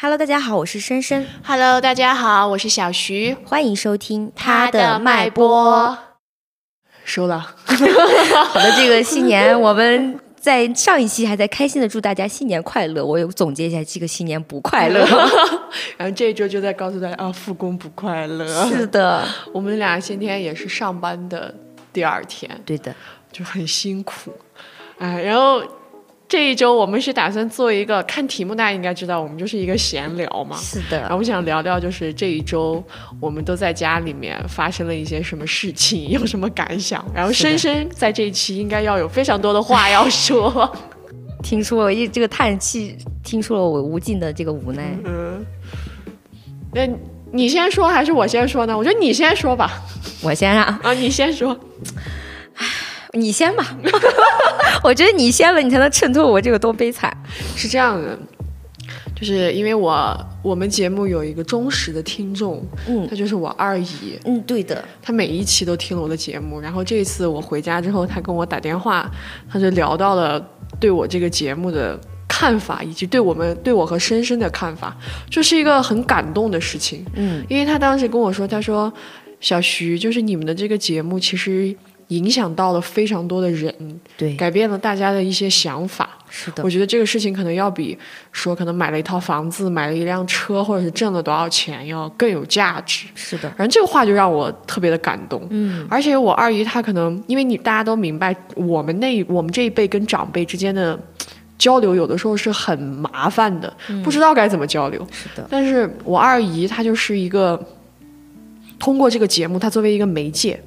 Hello，大家好，我是深深，Hello，大家好，我是小徐。欢迎收听他的脉搏。收了，好的，这个新年我们在上一期还在开心的祝大家新年快乐，我有总结一下，这个新年不快乐。然后这一周就在告诉大家啊，复工不快乐。是的，我们俩今天也是上班的第二天，对的，就很辛苦。哎，然后这一周我们是打算做一个，看题目大家应该知道，我们就是一个闲聊嘛。是的，然后我想聊聊，就是这一周我们都在家里面发生了一些什么事情，有什么感想。然后深深在这一期应该要有非常多的话要说。听出了一这个叹气，听出了我无尽的这个无奈。嗯，那你先说还是我先说呢？我觉得你先说吧。我先啊，啊，你先说。你先吧，我觉得你先了，你才能衬托我这个多悲惨。是这样的，就是因为我我们节目有一个忠实的听众，嗯他就是我二姨，嗯，对的，他每一期都听了我的节目。然后这一次我回家之后，他跟我打电话，他就聊到了对我这个节目的。看法以及对我们对我和深深的看法，就是一个很感动的事情。嗯，因为他当时跟我说，他说小徐，就是你们的这个节目其实影响到了非常多的人，对，改变了大家的一些想法。是的我，觉得这个事情可能要比说可能买了一套房子、买了一辆车，或者是挣了多少钱要更有价值。是的，反正这个话就让我特别的感动。嗯，而且我二姨她可能，因为你大家都明白，我们那我们这一辈跟长辈之间的交流，有的时候是很麻烦的，不知道该怎么交流。是的，但是我二姨她就是一个通过这个节目，她作为一个媒介，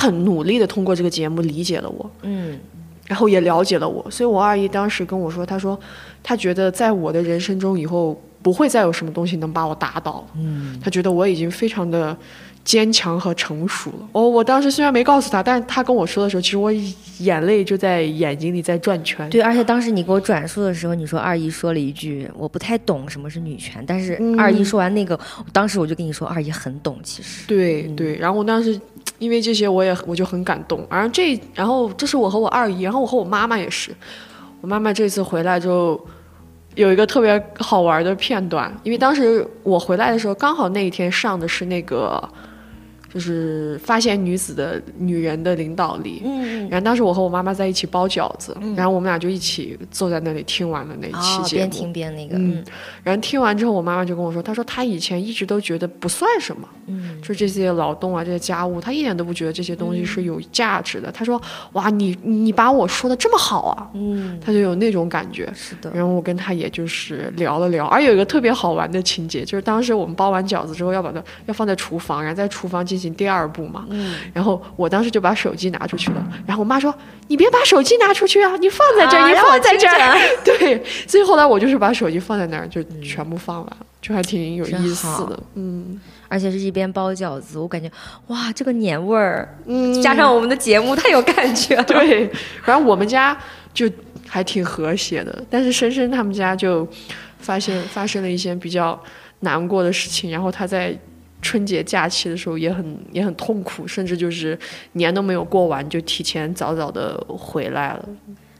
很努力的通过这个节目理解了我，嗯然后也了解了我。所以我二姨当时跟我说，她说她觉得在我的人生中以后不会再有什么东西能把我打倒，嗯，她觉得我已经非常的。坚强和成熟了。哦，我当时虽然没告诉她，但是她跟我说的时候，其实我眼泪就在眼睛里在转圈。对，而且当时你给我转述的时候，你说二姨说了一句我不太懂什么是女权，但是嗯二姨说完那个，当时我就跟你说二姨很懂，其实。对对，然后我当时因为这些我也我就很感动，然后这然后这是我和我二姨，然后我和我妈妈也是，我妈妈这次回来就有一个特别好玩的片段，因为当时我回来的时候刚好那一天上的是那个就是发现女子的女人的领导力。嗯，然后当时我和我妈妈在一起包饺子，然后我们俩就一起坐在那里听完了那一期哦，节目。边听边那个，嗯嗯。然后听完之后，我妈妈就跟我说，她说她以前一直都觉得不算什么，嗯，就这些劳动啊，这些家务，她一点都不觉得这些东西是有价值的。她说，哇，你你把我说的这么好啊，嗯，她就有那种感觉。是的，然后我跟她也就是聊了聊，而有一个特别好玩的情节，就是当时我们包完饺子之后要把它要放在厨房，然后在厨房进行第二步嘛。嗯，然后我当时就把手机拿出去了，然后我妈说：“你别把手机拿出去啊，你放在这儿，你放在这儿。对，所以后来我就是把手机放在那儿，就全部放完了，就还挺有意思的。嗯而且是一边包饺子，我感觉哇，这个年味儿，嗯，加上我们的节目太有感觉了。对，反正我们家就还挺和谐的，但是深深他们家就发现发生了一些比较难过的事情，然后他在。春节假期的时候也很也很痛苦，甚至就是年都没有过完就提前早早的回来了。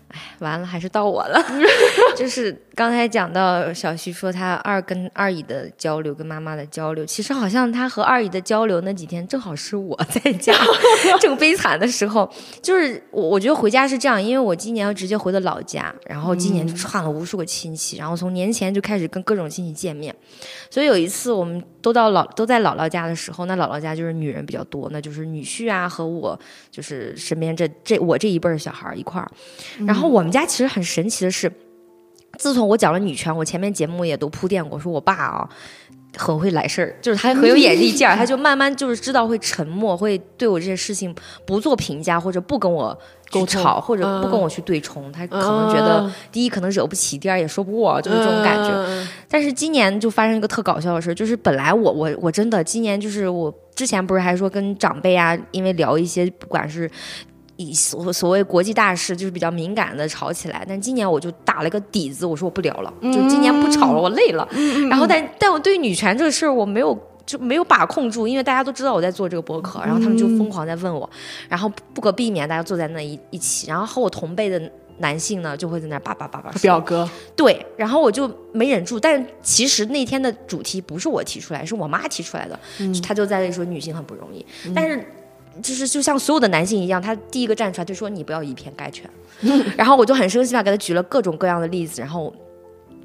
哎完了，还是到我了。就是刚才讲到小徐说他二跟二姨的交流，跟妈妈的交流，其实好像他和二姨的交流那几天，正好是我在家 正悲惨的时候。就是我我觉得回家是这样，因为我今年要直接回的老家，然后今年就串了无数个亲戚，然后从年前就开始跟各种亲戚见面。所以有一次我们都到老都在姥姥家的时候，那姥姥家就是女人比较多，那就是女婿啊和我就是身边这这我这一辈儿小孩儿一块儿。然后我们家其实很神奇的是，自从我讲了女权，我前面节目也都铺垫过，说我爸啊。很会来事儿，就是他很有眼力劲儿，他就慢慢就是知道会沉默，会对我这些事情不做评价，或者不跟我去吵，或者不跟嗯我去对冲。他可能觉得嗯第一可能惹不起，第二也说不过，就是这种感觉。嗯但是今年就发生一个特搞笑的事儿，就是本来我我我真的今年就是我之前不是还说跟长辈啊，因为聊一些不管是。以所所谓国际大事，就是比较敏感的吵起来，但今年我就打了个底子，我说我不聊了，就今年不吵了，我累了。然后但但我对女权这个事儿，我没有就没有把控住，因为大家都知道我在做这个博客，然后他们就疯狂在问我，然后不可避免大家坐在那一一起，然后和我同辈的男性呢，就会在那儿叭叭叭叭说。表哥，对，然后我就没忍住，但其实那天的主题不是我提出来，是我妈提出来的，她就在那里说女性很不容易，但是。就是就像所有的男性一样，他第一个站出来就说你不要以偏概全，然后我就很生气吧，给他举了各种各样的例子，然后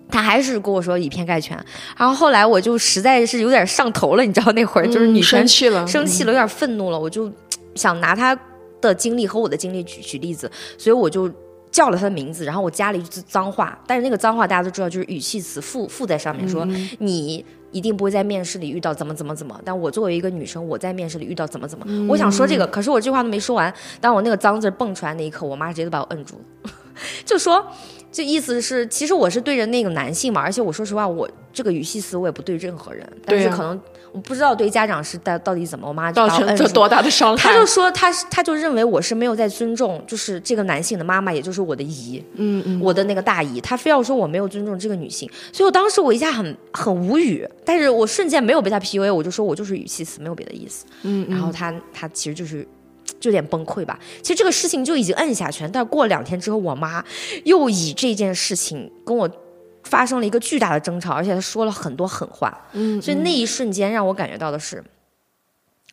他还是跟我说以偏概全，然后后来我就实在是有点上头了，你知道那会儿就是女生生气了，生气了，有点愤怒了，我就想拿他的经历和我的经历举举例子，所以我就叫了他的名字，然后我加了一句脏话，但是那个脏话大家都知道，就是语气词附附在上面，说你一定不会在面试里遇到怎么怎么怎么，但我作为一个女生，我在面试里遇到怎么怎么，我想说这个，可是我这话都没说完，当我那个脏字蹦出来那一刻，我妈直接就把我摁住。了，就说。这意思是，其实我是对着那个男性嘛，而且我说实话，我这个语气词我也不对任何人，但是可能我不知道对家长是到到底怎么，我妈造成这多大的伤害？他就说他他就认为我是没有在尊重，就是这个男性的妈妈，也就是我的姨，嗯嗯，我的那个大姨，他非要说我没有尊重这个女性，所以我当时我一下很很无语，但是我瞬间没有被他 PUA，我就说我就是语气词，没有别的意思，嗯，然后他他其实就是。就有点崩溃吧。其实这个事情就已经摁下去了，但是过了两天之后，我妈又以这件事情跟我发生了一个巨大的争吵，而且他说了很多狠话。嗯，所以那一瞬间让我感觉到的是，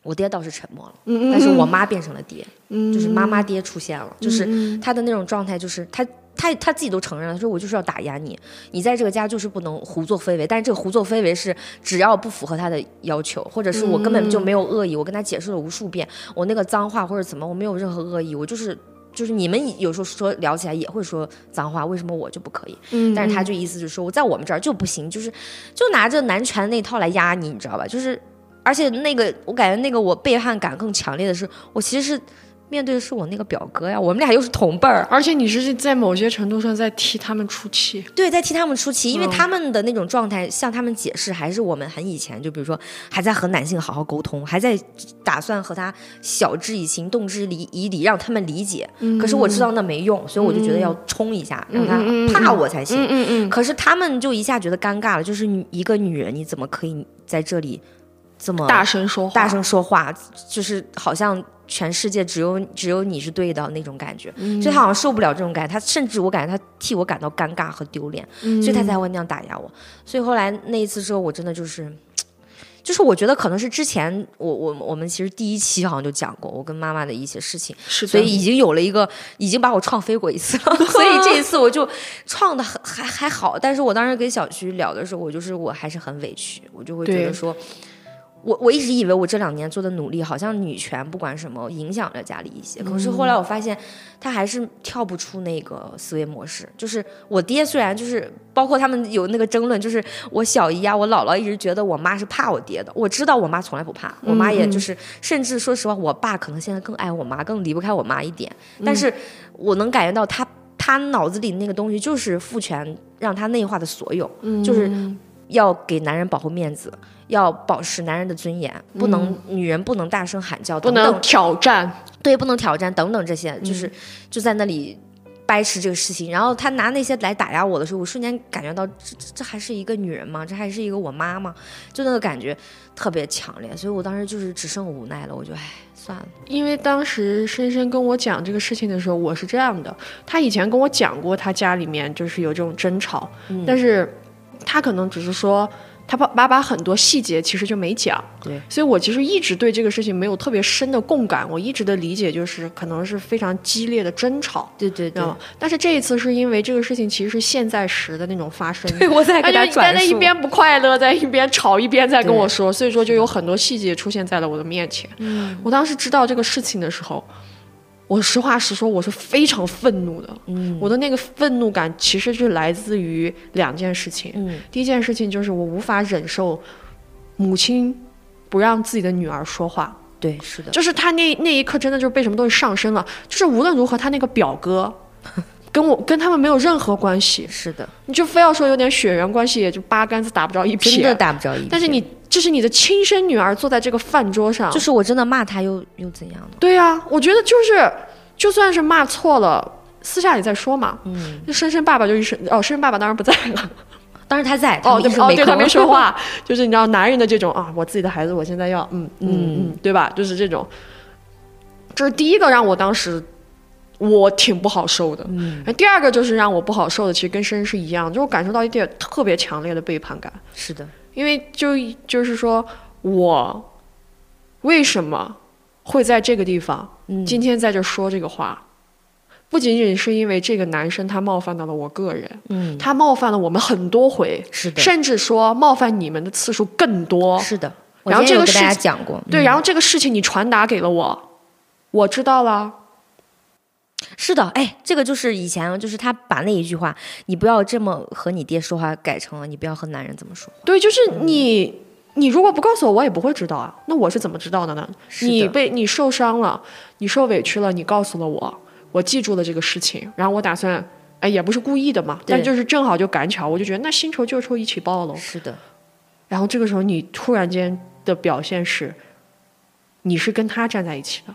我爹倒是沉默了，嗯但是我妈变成了爹，嗯，就是妈妈爹出现了，就是他的那种状态，就是他。他他自己都承认了，他说我就是要打压你，你在这个家就是不能胡作非为。但是这个胡作非为是只要不符合他的要求，或者是我根本就没有恶意，我跟他解释了无数遍，我那个脏话或者怎么，我没有任何恶意，我就是就是你们有时候说聊起来也会说脏话，为什么我就不可以？嗯，但是他就意思就是说我在我们这儿就不行，就是就拿着男权那套来压你，你知道吧？就是而且那个我感觉那个我背叛感更强烈的是，我其实是。面对的是我那个表哥呀，我们俩又是同辈儿，而且你是在某些程度上在替他们出气。对，在替他们出气，因为他们的那种状态，向他们解释还是我们很以前，就比如说还在和男性好好沟通，还在打算和他晓之以情，动之以以理，让他们理解。可是我知道那没用，所以我就觉得要冲一下，让他怕我才行。嗯嗯。可是他们就一下觉得尴尬了，就是一个女人，你怎么可以在这里这么大声说话？大声说话，就是好像。全世界只有只有你是对的那种感觉，所以他好像受不了这种感觉，他甚至我感觉他替我感到尴尬和丢脸，所以他才会那样打压我。所以后来那一次之后，我真的就是，就是我觉得可能是之前我我我们其实第一期好像就讲过我跟妈妈的一些事情，所以已经有了一个已经把我创飞过一次了，所以这一次我就创的很还还好。但是我当时跟小徐聊的时候，我就是我还是很委屈，我就会觉得说。我我一直以为我这两年做的努力，好像女权不管什么影响了家里一些，可是后来我发现，他还是跳不出那个思维模式。就是我爹虽然就是包括他们有那个争论，就是我小姨啊，我姥姥一直觉得我妈是怕我爹的。我知道我妈从来不怕，我妈也就是，甚至说实话，我爸可能现在更爱我妈，更离不开我妈一点。但是我能感觉到他他脑子里那个东西就是父权让他内化的所有，就是要给男人保护面子。要保持男人的尊严，不能女人不能大声喊叫，不能挑战，对，不能挑战等等这些，就是就在那里掰扯这个事情。然后他拿那些来打压我的时候，我瞬间感觉到这这还是一个女人吗？这还是一个我妈吗？就那个感觉特别强烈，所以我当时就是只剩无奈了。我就唉，算了。因为当时深深跟我讲这个事情的时候，我是这样的，他以前跟我讲过，他家里面就是有这种争吵，但是他可能只是说。他把把把很多细节其实就没讲，对，所以我其实一直对这个事情没有特别深的共感。我一直的理解就是可能是非常激烈的争吵，对对对。但是这一次是因为这个事情其实是现在时的那种发生，对 我在给他转述，在一边不快乐，在一边吵，一边在跟我说，所以说就有很多细节出现在了我的面前。嗯，我当时知道这个事情的时候。我实话实说，我是非常愤怒的。嗯，我的那个愤怒感其实是来自于两件事情。嗯，第一件事情就是我无法忍受母亲不让自己的女儿说话。对，是的，就是他那那一刻真的就是被什么东西上身了。就是无论如何，他那个表哥 跟我跟他们没有任何关系。是的，你就非要说有点血缘关系，也就八竿子打不着一撇，真的打不着一。但是你。这是你的亲生女儿坐在这个饭桌上，就是我真的骂她又又怎样呢？对呀，我觉得就是，就算是骂错了，私下里再说嘛。嗯，那深深爸爸就一声哦，深深爸爸当然不在了，当时他在哦，对哦，对他没说话，就是你知道男人的这种啊，我自己的孩子，我现在要嗯嗯嗯，对吧？就是这种，这是第一个让我当时。我挺不好受的。嗯，第二个就是让我不好受的，其实跟深深是一样，就我感受到一点特别强烈的背叛感。是的，因为就就是说我为什么会在这个地方，今天在这说这个话，不仅仅是因为这个男生他冒犯到了我个人，嗯，他冒犯了我们很多回，是的，甚至说冒犯你们的次数更多。是的，然后这个事讲过，对，然后这个事情你传达给了我，我知道了。是的，哎，这个就是以前就是他把那一句话“你不要这么和你爹说话”改成了“你不要和男人这么说话”。对，就是你，你如果不告诉我，我也不会知道啊。那我是怎么知道的呢？你被你受伤了，你受委屈了，你告诉了我，我记住了这个事情，然后我打算，哎，也不是故意的嘛，但就是正好就赶巧，我就觉得那新仇旧仇一起报喽。是的。然后这个时候你突然间的表现是，你是跟他站在一起的。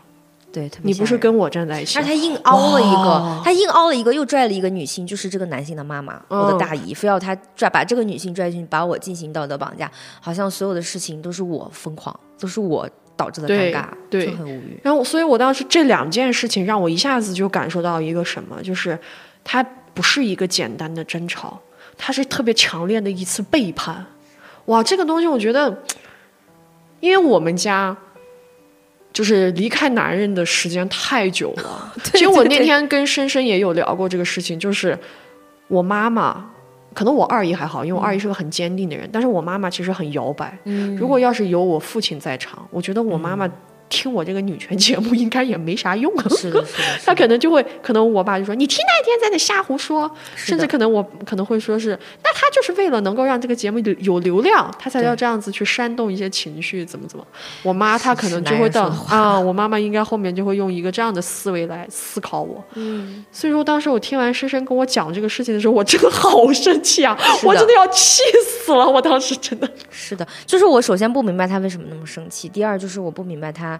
对，你不是跟我站在一起，但他硬凹了一个，他硬凹了一个，又拽了一个女性，就是这个男性的妈妈，我的大姨，非要他拽把这个女性拽进去，把我进行道德绑架，好像所有的事情都是我疯狂，都是我导致的尴尬，就很无语。然后，所以我当时这两件事情让我一下子就感受到一个什么，就是它不是一个简单的争吵，它是特别强烈的一次背叛。哇，这个东西我觉得，因为我们家。就是离开男人的时间太久了。其实我那天跟深深也有聊过这个事情，就是我妈妈，可能我二姨还好，因为我二姨是个很坚定的人，但是我妈妈其实很摇摆。如果要是有我父亲在场，我觉得我妈妈。听我这个女权节目应该也没啥用，是的，是的，他可能就会，可能我爸就说你听那天在那瞎胡说，甚至可能我可能会说是，那他就是为了能够让这个节目有流量，他才要这样子去煽动一些情绪，怎么怎么。我妈她可能就会等啊，我妈妈应该后面就会用一个这样的思维来思考我。嗯，所以说当时我听完深深跟我讲这个事情的时候，我真的好生气啊，我真的要气死了，我当时真的。是的，就是我首先不明白他为什么那么生气，第二就是我不明白他。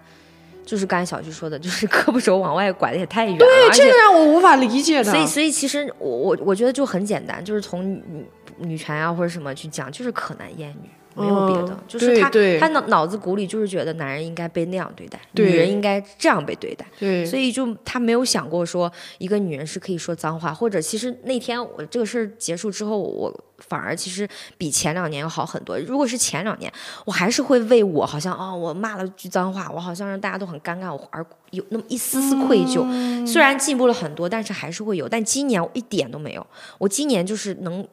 就是刚才小徐说的，就是胳膊肘往外拐的也太远了，对，这个让我无法理解的。所以，所以其实我我我觉得就很简单，就是从女女权啊或者什么去讲，就是可男厌女。没有别的，就是他他脑脑子骨里就是觉得男人应该被那样对待，女人应该这样被对待，对，所以就他没有想过说一个女人是可以说脏话，或者其实那天我这个事儿结束之后，我反而其实比前两年要好很多。如果是前两年，我还是会为我好像哦，我骂了句脏话，我好像让大家都很尴尬，我而有那么一丝丝愧疚。虽然进步了很多，但是还是会有。但今年我一点都没有，我今年就是能。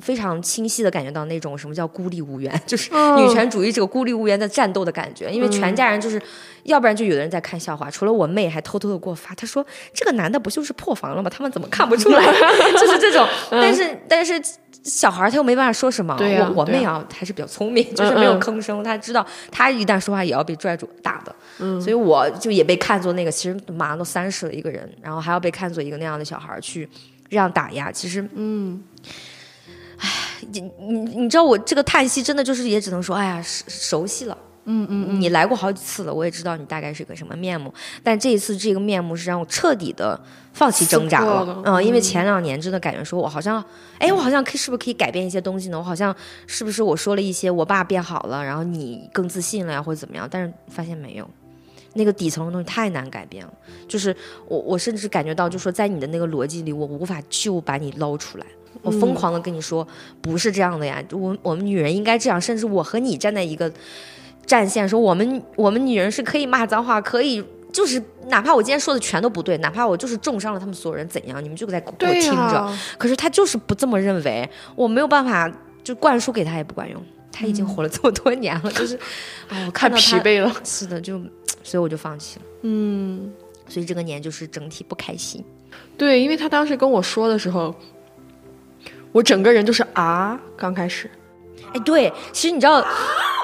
非常清晰的感觉到那种什么叫孤立无援，就是女权主义这个孤立无援的战斗的感觉。因为全家人就是，要不然就有的人在看笑话，除了我妹还偷偷的给我发，她说这个男的不就是破防了吗？他们怎么看不出来？就是这种。但是但是小孩他又没办法说什么。我我妹啊还是比较聪明，就是没有吭声。她知道她一旦说话也要被拽住打的。嗯。所以我就也被看作那个，其实马上都三十了一个人，然后还要被看作一个那样的小孩去这样打压。其实嗯。唉，你你你知道我这个叹息真的就是也只能说，哎呀，熟熟悉了，嗯嗯，你来过好几次了，我也知道你大概是个什么面目，但这一次这个面目是让我彻底的放弃挣扎了，嗯，因为前两年真的感觉说我好像，哎，我好像可以是不是可以改变一些东西呢？我好像是不是我说了一些我爸变好了，然后你更自信了呀，或者怎么样？但是发现没有，那个底层的东西太难改变了，就是我我甚至感觉到，就说在你的那个逻辑里，我无法就把你捞出来。我疯狂的跟你说，不是这样的呀！我我们女人应该这样，甚至我和你站在一个战线，说我们我们女人是可以骂脏话，可以就是哪怕我今天说的全都不对，哪怕我就是重伤了他们所有人，怎样？你们就在给我听着。可是他就是不这么认为，我没有办法就灌输给他也不管用。他已经活了这么多年了，就是啊，我看到疲惫了。是的，就所以我就放弃了。嗯，所以这个年就是整体不开心。对，因为他当时跟我说的时候。我整个人就是啊，刚开始，哎，对，其实你知道，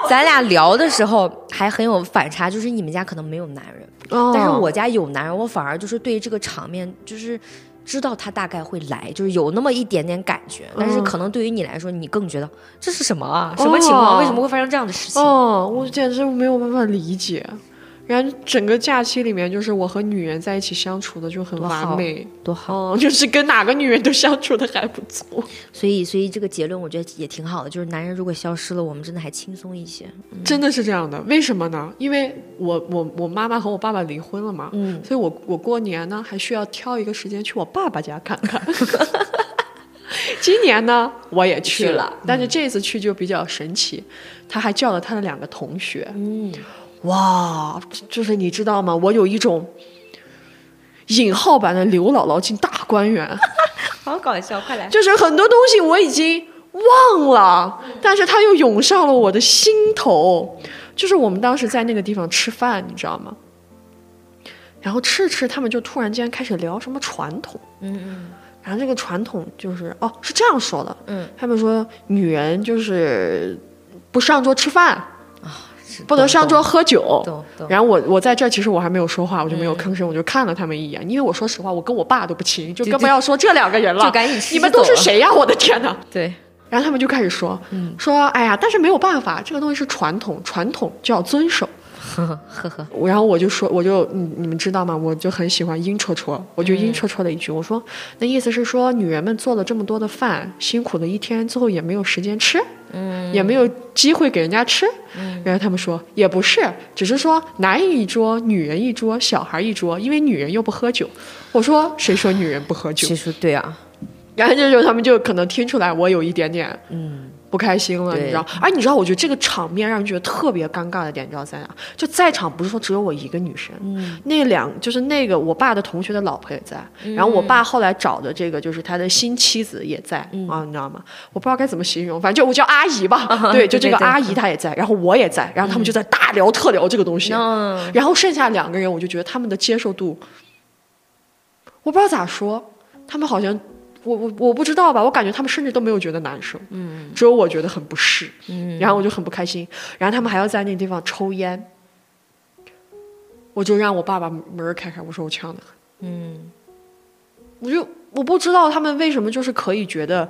咱俩聊的时候还很有反差，就是你们家可能没有男人，但是我家有男人，我反而就是对这个场面就是知道他大概会来，就是有那么一点点感觉，但是可能对于你来说，你更觉得这是什么啊？什么情况？为什么会发生这样的事情？哦，我简直没有办法理解。然后整个假期里面，就是我和女人在一起相处的就很完美，多好。嗯，就是跟哪个女人都相处的还不错。所以，所以这个结论我觉得也挺好的，就是男人如果消失了，我们真的还轻松一些。真的是这样的，为什么呢？因为我我我妈妈和我爸爸离婚了嘛，嗯，所以我我过年呢还需要挑一个时间去我爸爸家看看。今年呢，我也去了，去了但是这次去就比较神奇，他还叫了他的两个同学。嗯，哇，就是你知道吗？我有一种引号版的刘姥姥进大观园，好搞笑，快来。就是很多东西我已经忘了，但是它又涌上了我的心头。就是我们当时在那个地方吃饭，你知道吗？然后吃着吃着，他们就突然间开始聊什么传统。嗯嗯然后这个传统就是哦，是这样说的，嗯，他们说女人就是不上桌吃饭，是不能上桌喝酒。然后我我在这儿其实我还没有说话，我就没有吭声，我就看了他们一眼，因为我说实话，我跟我爸都不亲，就就更不要说这两个人了。就赶紧你们都是谁呀？我的天哪！对，然后他们就开始说，说哎呀，但是没有办法，这个东西是传统，传统就要遵守。呵呵呵呵。然后我就说，我就你你们知道吗？我就很喜欢阴戳戳，我就阴戳戳的一句，我说那意思是说，女人们做了这么多的饭，辛苦了一天，最后也没有时间吃，嗯，也没有机会给人家吃。嗯然后他们说也不是，只是说男人一桌，女人一桌，小孩一桌，因为女人又不喝酒。我说谁说女人不喝酒？其实对啊，然后这时候他们就可能听出来我有一点点嗯，不开心了，你知道？而你知道，我觉得这个场面让人觉得特别尴尬的点，你知道在哪？就在场不是说只有我一个女生，嗯那两就是那个我爸的同学的老婆也在，然后我爸后来找的这个就是他的新妻子也在、嗯啊，你知道吗？我不知道该怎么形容，反正就我叫阿姨吧，对，就这个阿姨她也在，然后我也在，然后他们就在大聊特聊这个东西，嗯，然后剩下两个人，我就觉得他们的接受度，我不知道咋说，他们好像。我我我不知道吧，我感觉他们甚至都没有觉得难受，嗯，只有我觉得很不适，嗯，然后我就很不开心，然后他们还要在那个地方抽烟，我就让我爸把门儿开开，我说我呛得很，嗯，我就我不知道他们为什么就是可以觉得，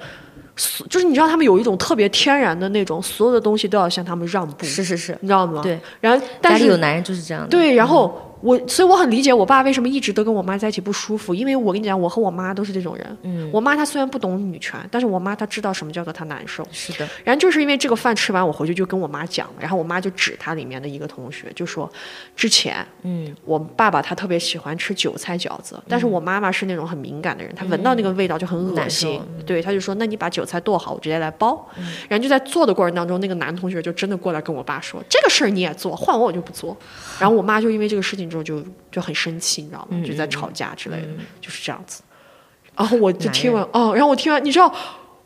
就是你知道他们有一种特别天然的那种，所有的东西都要向他们让步，是是是，你知道吗？对，然后但是有男人就是这样的。对，然后我，所以我很理解我爸为什么一直都跟我妈在一起不舒服，因为我跟你讲，我和我妈都是这种人。嗯，我妈她虽然不懂女权，但是我妈她知道什么叫做她难受。是的，然后就是因为这个饭吃完，我回去就跟我妈讲，然后我妈就指她里面的一个同学，就说之前嗯我爸爸他特别喜欢吃韭菜饺子，但是我妈妈是那种很敏感的人，她闻到那个味道就很恶心受。对，她就说：“那你把韭菜剁好，我直接来包。然后就在做的过程当中，那个男同学就真的过来跟我爸说：“这个事儿你也做，换我我就不做。”然后我妈就因为这个事情之后就就很生气，你知道吗？就在吵架之类的，就是这样子。然后我就听完哦，然后我听完，你知道，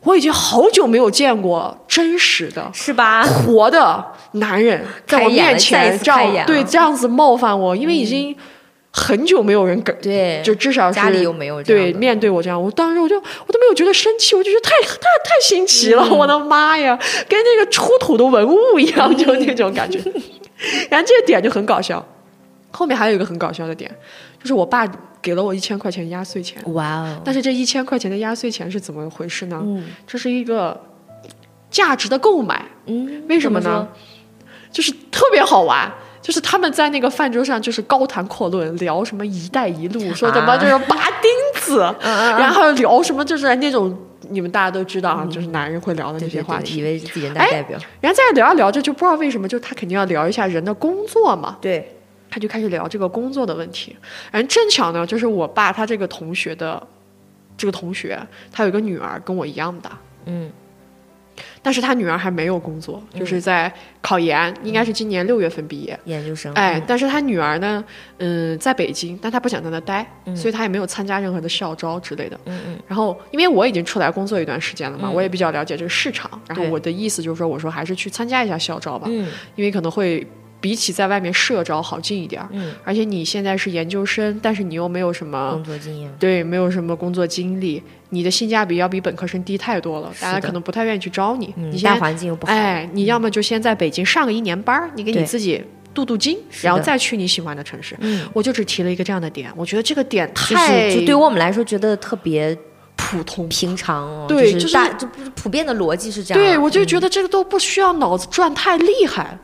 我已经好久没有见过真实的。是吧？活的男人在我面前这样对这样子冒犯我，因为已经很久没有人跟，对，就至少是家里又没有对面对我这样，我当时我就我都没有觉得生气，我就觉得太太太新奇了，我的妈呀，跟那个出土的文物一样，就那种感觉。然后这个点就很搞笑，后面还有一个很搞笑的点，就是我爸给了我一千块钱压岁钱，哇哦，但是这一千块钱的压岁钱是怎么回事呢？嗯。这是一个价值的购买，嗯，为什么呢？就是特别好玩。就是他们在那个饭桌上，就是高谈阔论，聊什么“一带一路”，说怎么就是拔钉子，然后聊什么就是那种你们大家都知道啊，就是男人会聊的那对对对，些话题。以为自己人大哎代表，然后再聊着聊着，就不知道为什么，就他肯定要聊一下人的工作嘛，对，他就开始聊这个工作的问题。然后正巧呢，就是我爸他这个同学的这个同学，他有一个女儿跟我一样大，嗯但是他女儿还没有工作，就是在考研，应该是今年六月份毕业。研究生，哎嗯，但是他女儿呢，嗯，在北京，但他不想在那待，所以他也没有参加任何的校招之类的。嗯嗯然后，因为我已经出来工作一段时间了嘛，嗯我也比较了解这个市场。然后我的意思就是说，我说还是去参加一下校招吧，嗯因为可能会比起在外面社招好进一点儿。嗯，而且你现在是研究生，但是你又没有什么工作经验，对，没有什么工作经历，你的性价比要比本科生低太多了，大家可能不太愿意去招你。你先，环境又不好，哎，你要么就先在北京上个一年班儿，你给你自己镀镀金，然后再去你喜欢的城市。嗯，我就只提了一个这样的点，我觉得这个点就太是就对我们来说觉得特别普通。平常哦，对就是普遍的逻辑是这样，对，我就觉得得这个都不需要脑子转太厉害。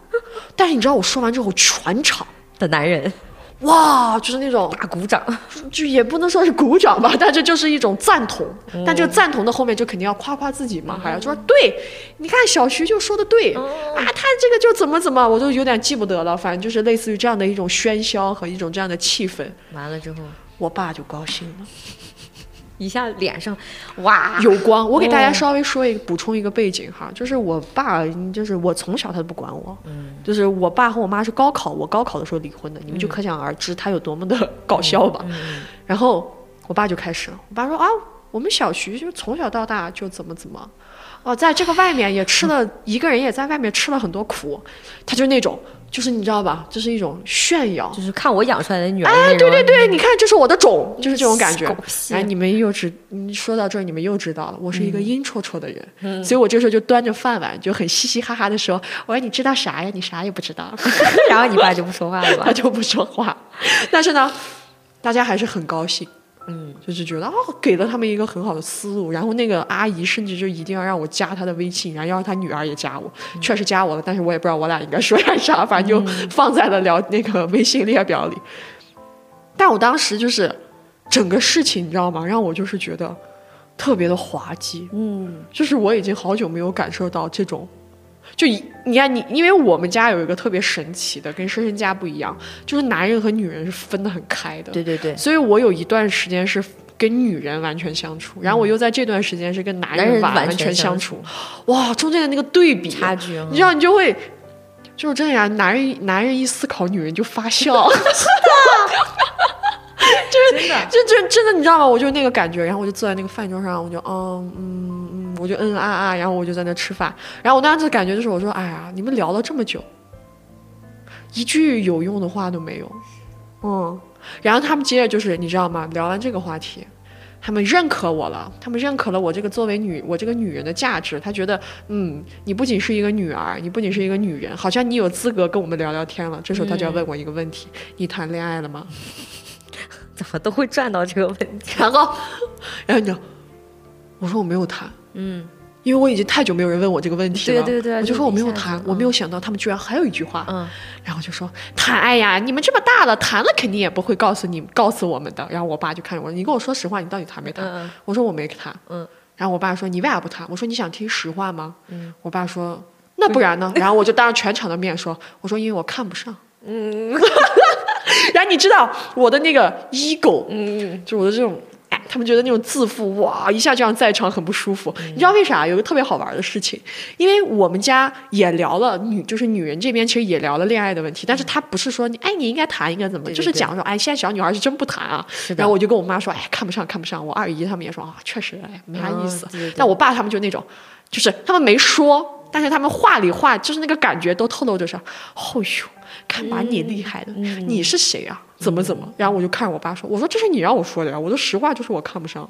但是你知道，我说完之后，全场的男人哇，就是那种大鼓掌，就也不能说是鼓掌吧，但这就是一种赞同。但这个赞同的后面就肯定要夸夸自己嘛，还要就说对，你看小徐就说的对啊，他这个就怎么怎么，我都有点记不得了。反正就是类似于这样的一种喧嚣和一种这样的气氛。完了之后，我爸就高兴了。一下脸上哇有光。我给大家稍微说一个补充一个背景哈，就是我爸，就是我从小他都不管我，就是我爸和我妈是高考，我高考的时候离婚的，你们就可想而知他有多么的搞笑吧。然后我爸就开始了，我爸说啊，我们小徐就从小到大就怎么怎么，哦，在这个外面也吃了 一个人也在外面吃了很多苦，他就那种。就是你知道吧，这是一种炫耀，就是看我养出来的女儿。哎，对对对，你看，这是我的种，就是这种感觉。哎，你们又知，说到这儿，你们又知道了，我是一个阴戳戳的人，所以我这时候就端着饭碗，就很嘻嘻哈哈的说：“我说你知道啥呀？你啥也不知道。” 然后你爸就不说话了，他就不说话。但是呢，大家还是很高兴。嗯，就是觉得哦，给了他们一个很好的思路，然后那个阿姨甚至就一定要让我加她的微信，然后要让她女儿也加我，确实加我了，但是我也不知道我俩应该说点啥，反正就放在了聊那个微信列表里。但我当时就是整个事情，你知道吗？让我就是觉得特别的滑稽，嗯，就是我已经好久没有感受到这种。就你看你，因为我们家有一个特别神奇的，跟深深家不一样，就是男人和女人是分得很开的。对对对。所以我有一段时间是跟女人完全相处，然后我又在这段时间是跟男人完全相处。哇，中间的那个对比差距，你知道，你就会就是这样，男人男人一思考，女人就发笑。是的。就是就就真的，你知道吗？我就那个感觉，然后我就坐在那个饭桌上，我就嗯嗯嗯，我就嗯啊啊，然后我就在那吃饭，然后我当时感觉就是，我说哎呀，你们聊了这么久，一句有用的话都没有，嗯，然后他们接着就是你知道吗？聊完这个话题，他们认可我了，他们认可了我这个作为女我这个女人的价值，他觉得嗯，你不仅是一个女儿，你不仅是一个女人，好像你有资格跟我们聊聊天了。这时候他就要问我一个问题：你谈恋爱了吗？怎么都会转到这个问题，然后，然后你，我说我没有谈，嗯，因为我已经太久没有人问我这个问题了，对对对，我就说我没有谈，我没有想到他们居然还有一句话，嗯，然后就说谈，哎呀，你们这么大了，谈了肯定也不会告诉你，告诉我们的。然后我爸就看着我，你跟我说实话，你到底谈没谈？我说我没谈，嗯，然后我爸说你为啥不谈？我说你想听实话吗？嗯，我爸说那不然呢？然后我就当着全场的面说，我说因为我看不上，嗯。然后你知道我的那个 ego，嗯，就我的这种，哎，他们觉得那种自负，哇，一下这样在场很不舒服。你知道为啥？有个特别好玩的事情，因为我们家也聊了女，就是女人这边其实也聊了恋爱的问题，但是他不是说你，哎，你应该谈，应该怎么，就是讲说，哎，现在小女孩是真不谈啊。然后我就跟我妈说，哎，看不上，看不上。我二姨他们也说啊，确实，哎，没啥意思。但我爸他们就那种，就是他们没说，但是他们话里话，就是那个感觉都透露着说，哦呦。看把你厉害的，你是谁啊？怎么怎么？然后我就看我爸说：“我说这是你让我说的呀。”我说实话，就是我看不上。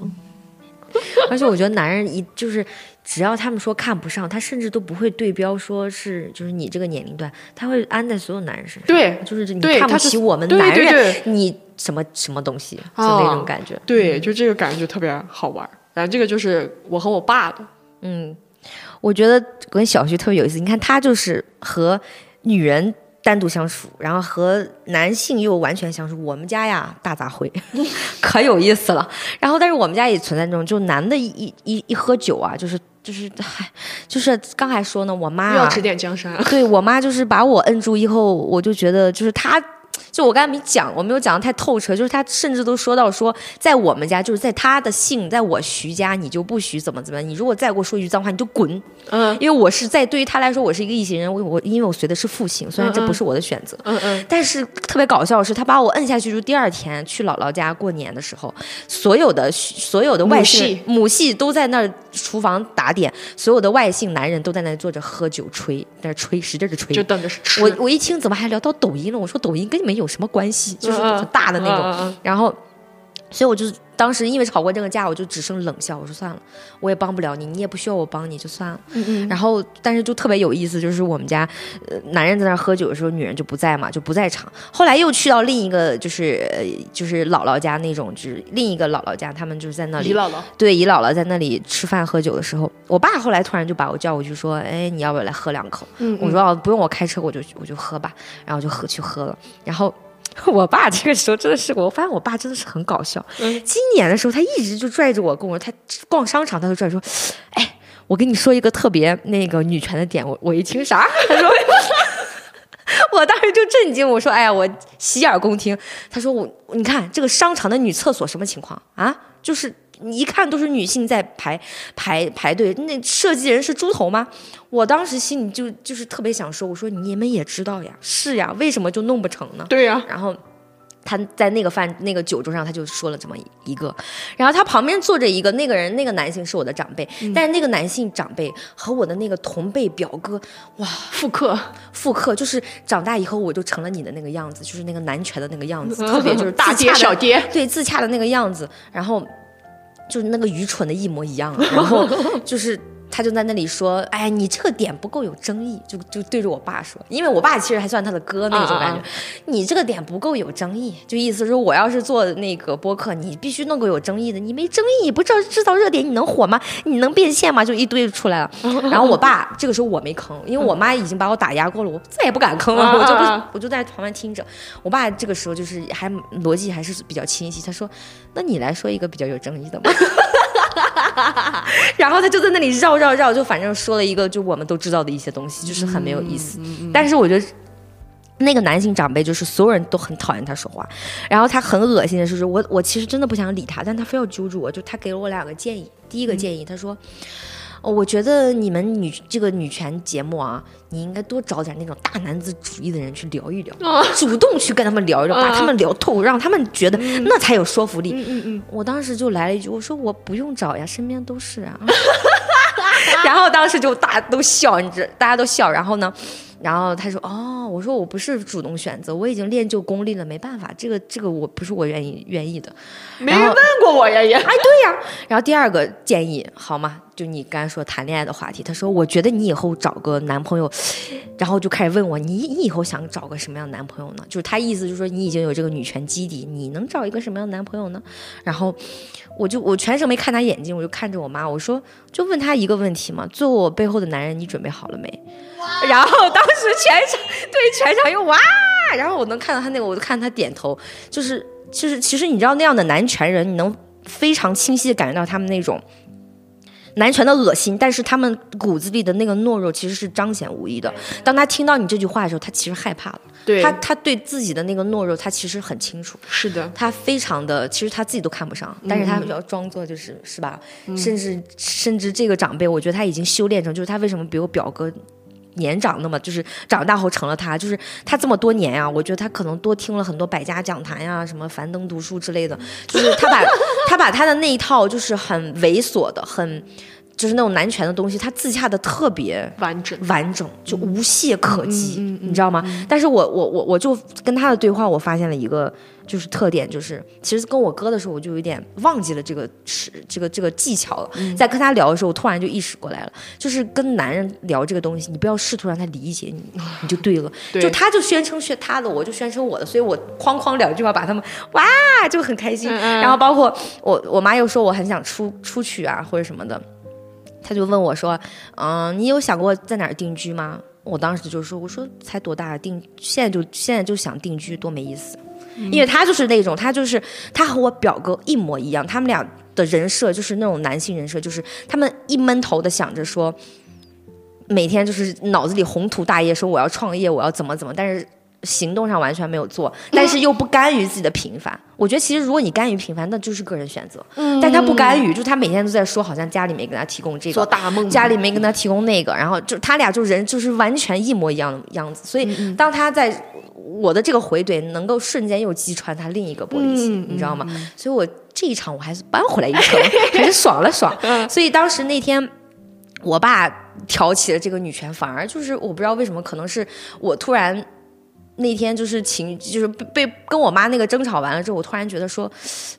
而且我觉得男人一就是只要他们说看不上，他甚至都不会对标说是就是你这个年龄段，他会安在所有男人身上。对，就是你看不起我们男人，你什么什么东西，就那种感觉。对，就这个感觉特别好玩。然后这个就是我和我爸的。嗯，我觉得跟小徐特别有意思。你看他就是和女人。单独相处，然后和男性又完全相处。我们家呀，大杂烩，可有意思了。然后，但是我们家也存在这种，就男的一一一喝酒啊，就是就是嗨，就是刚才说呢，我妈要指点江山。对我妈就是把我摁住以后，我就觉得就是他。就我刚才没讲，我没有讲的太透彻，就是他甚至都说到说，在我们家，就是在他的姓，在我徐家，你就不许怎么怎么，你如果再给我说一句脏话，你就滚。嗯，因为我是在对于他来说，我是一个异姓人，我我因为我随的是父姓，虽然这不是我的选择。嗯嗯。但是特别搞笑的是，他把我摁下去，就第二天去姥姥家过年的时候，所有的所有的外姓母系都在那儿厨房打点，所有的外姓男人都在那里坐着喝酒吹，在那吹使劲的吹，就等着吃。我我一听怎么还聊到抖音了？我说抖音跟你们有什么关系？就是大的那种。然后，所以我就当时因为吵过这个架，我就只剩冷笑，我说算了，我也帮不了你，你也不需要我帮你，就算了。嗯嗯，然后，但是就特别有意思，就是我们家，呃，男人在那喝酒的时候，女人就不在嘛，就不在场。后来又去到另一个，就是呃就是姥姥家那种，就是另一个姥姥家，他们就是在那里，姨姥姥，对，姨姥姥在那里吃饭喝酒的时候，我爸后来突然就把我叫过去说，哎，你要不要来喝两口？嗯我说哦，不用，我开车，我就我就喝吧，然后就喝去喝了，然后。我爸这个时候真的是，我发现我爸真的是很搞笑。嗯今年的时候，他一直就拽着我跟我说，他逛商场，他就拽着说：“哎，我跟你说一个特别那个女权的点。我”我一听啥？他说，我当时就震惊，我说：“哎呀，我洗耳恭听。”他说：“我你看这个商场的女厕所什么情况啊？就是你一看都是女性在排排排队，那设计人是猪头吗？”我当时心里就就是特别想说：“我说你们也知道呀，是呀，为什么就弄不成呢？”对呀、然后他在那个饭那个酒桌上，他就说了这么一个，然后他旁边坐着一个那个人，那个男性是我的长辈，但是那个男性长辈和我的那个同辈表哥，哇，复刻，复刻就是长大以后我就成了你的那个样子，就是那个男权的那个样子，特别就是大爹小爹，对自洽的那个样子，然后就是那个愚蠢的一模一样，然后就是。他就在那里说：“哎，你这个点不够有争议。就”就对着我爸说，因为我爸其实还算他的哥那种感觉。啊啊你这个点不够有争议，就意思是我要是做那个播客，你必须弄个有争议的。你没争议，你不知道制造热点，你能火吗？你能变现吗？就一堆出来了。然后我爸这个时候我没吭，因为我妈已经把我打压过了，我再也不敢吭了，我就不我就在旁边听着。我爸这个时候就是还逻辑还是比较清晰，他说：“那你来说一个比较有争议的吧。” 然后他就在那里绕绕绕，就反正说了一个就我们都知道的一些东西，就是很没有意思。但是我觉得。那个男性长辈就是所有人都很讨厌他说话，然后他很恶心的是，我我其实真的不想理他，但他非要揪住我，就他给了我两个建议。第一个建议，他说。哦，我觉得你们女这个女权节目啊，你应该多找点那种大男子主义的人去聊一聊，主动去跟他们聊一聊，把他们聊透，让他们觉得那才有说服力。嗯嗯嗯，我当时就来了一句，我说我不用找呀，身边都是啊。然后当时就大家都笑，你知大家都笑。然后呢，然后他说哦，我说我不是主动选择，我已经练就功力了，没办法，这个这个我不是我愿意愿意的。没人问过我呀也，哎，对呀。然后第二个建议，好吗？就你刚才说谈恋爱的话题，他说我觉得你以后找个男朋友，然后就开始问我，你你以后想找个什么样的男朋友呢？就是他意思就是说你已经有这个女权基底，你能找一个什么样的男朋友呢？然后我就我全程没看他眼睛，我就看着我妈，我说就问他一个问题嘛，做我背后的男人，你准备好了没？然后当时全场对全场又哇，然后我能看到他那个，我就看他点头，就是就是其实你知道那样的男权人，你能非常清晰的感觉到他们那种。男权的恶心，但是他们骨子里的那个懦弱其实是彰显无疑的。当他听到你这句话的时候，他其实害怕了。对，他他对自己的那个懦弱，他其实很清楚。是的，他非常的，其实他自己都看不上，但是他要装作就是是吧？甚至甚至这个长辈，我觉得他已经修炼成，就是他为什么比我表哥年长那么，就是长大后成了他，就是他这么多年啊、我觉得他可能多听了很多百家讲坛呀、什么樊登读书之类的，就是他把 他把他的那一套就是很猥琐的，很就是那种男权的东西，他自洽的特别完整，完整，就无懈可击，你知道吗？但是我我我我就跟他的对话，我发现了一个就是特点，就是其实跟我哥的时候，我就有点忘记了这个是这个这个技巧了。嗯在跟他聊的时候，我突然就意识过来了，就是跟男人聊这个东西，你不要试图让他理解你，你就对了。对就他就宣称是他的，我就宣称我的，所以我哐哐两句话把他们哇就很开心。然后包括我我妈又说我很想出出去啊或者什么的。他就问我说：“嗯、你有想过在哪儿定居吗？”我当时就说：“我说才多大，定现在就现在就想定居，多没意思。因为他就是那种，他就是他和我表哥一模一样，他们俩的人设就是那种男性人设，就是他们一闷头的想着说，每天就是脑子里宏图大业，说我要创业，我要怎么怎么，但是行动上完全没有做，但是又不甘于自己的平凡。我觉得其实如果你甘于平凡，那就是个人选择。但他不甘于，就他每天都在说，好像家里没给他提供这个，做大梦，家里没跟他提供那个，然后就他俩就人就是完全一模一样的样子，所以当他在我的这个回怼能够瞬间又击穿他另一个玻璃心，嗯你知道吗？所以我这一场我还是扳回来一城，还是爽了爽。所以当时那天。我爸挑起了这个女权，反而就是我不知道为什么，可能是我突然那天就是情，就是被被跟我妈那个争吵完了之后，我突然觉得说，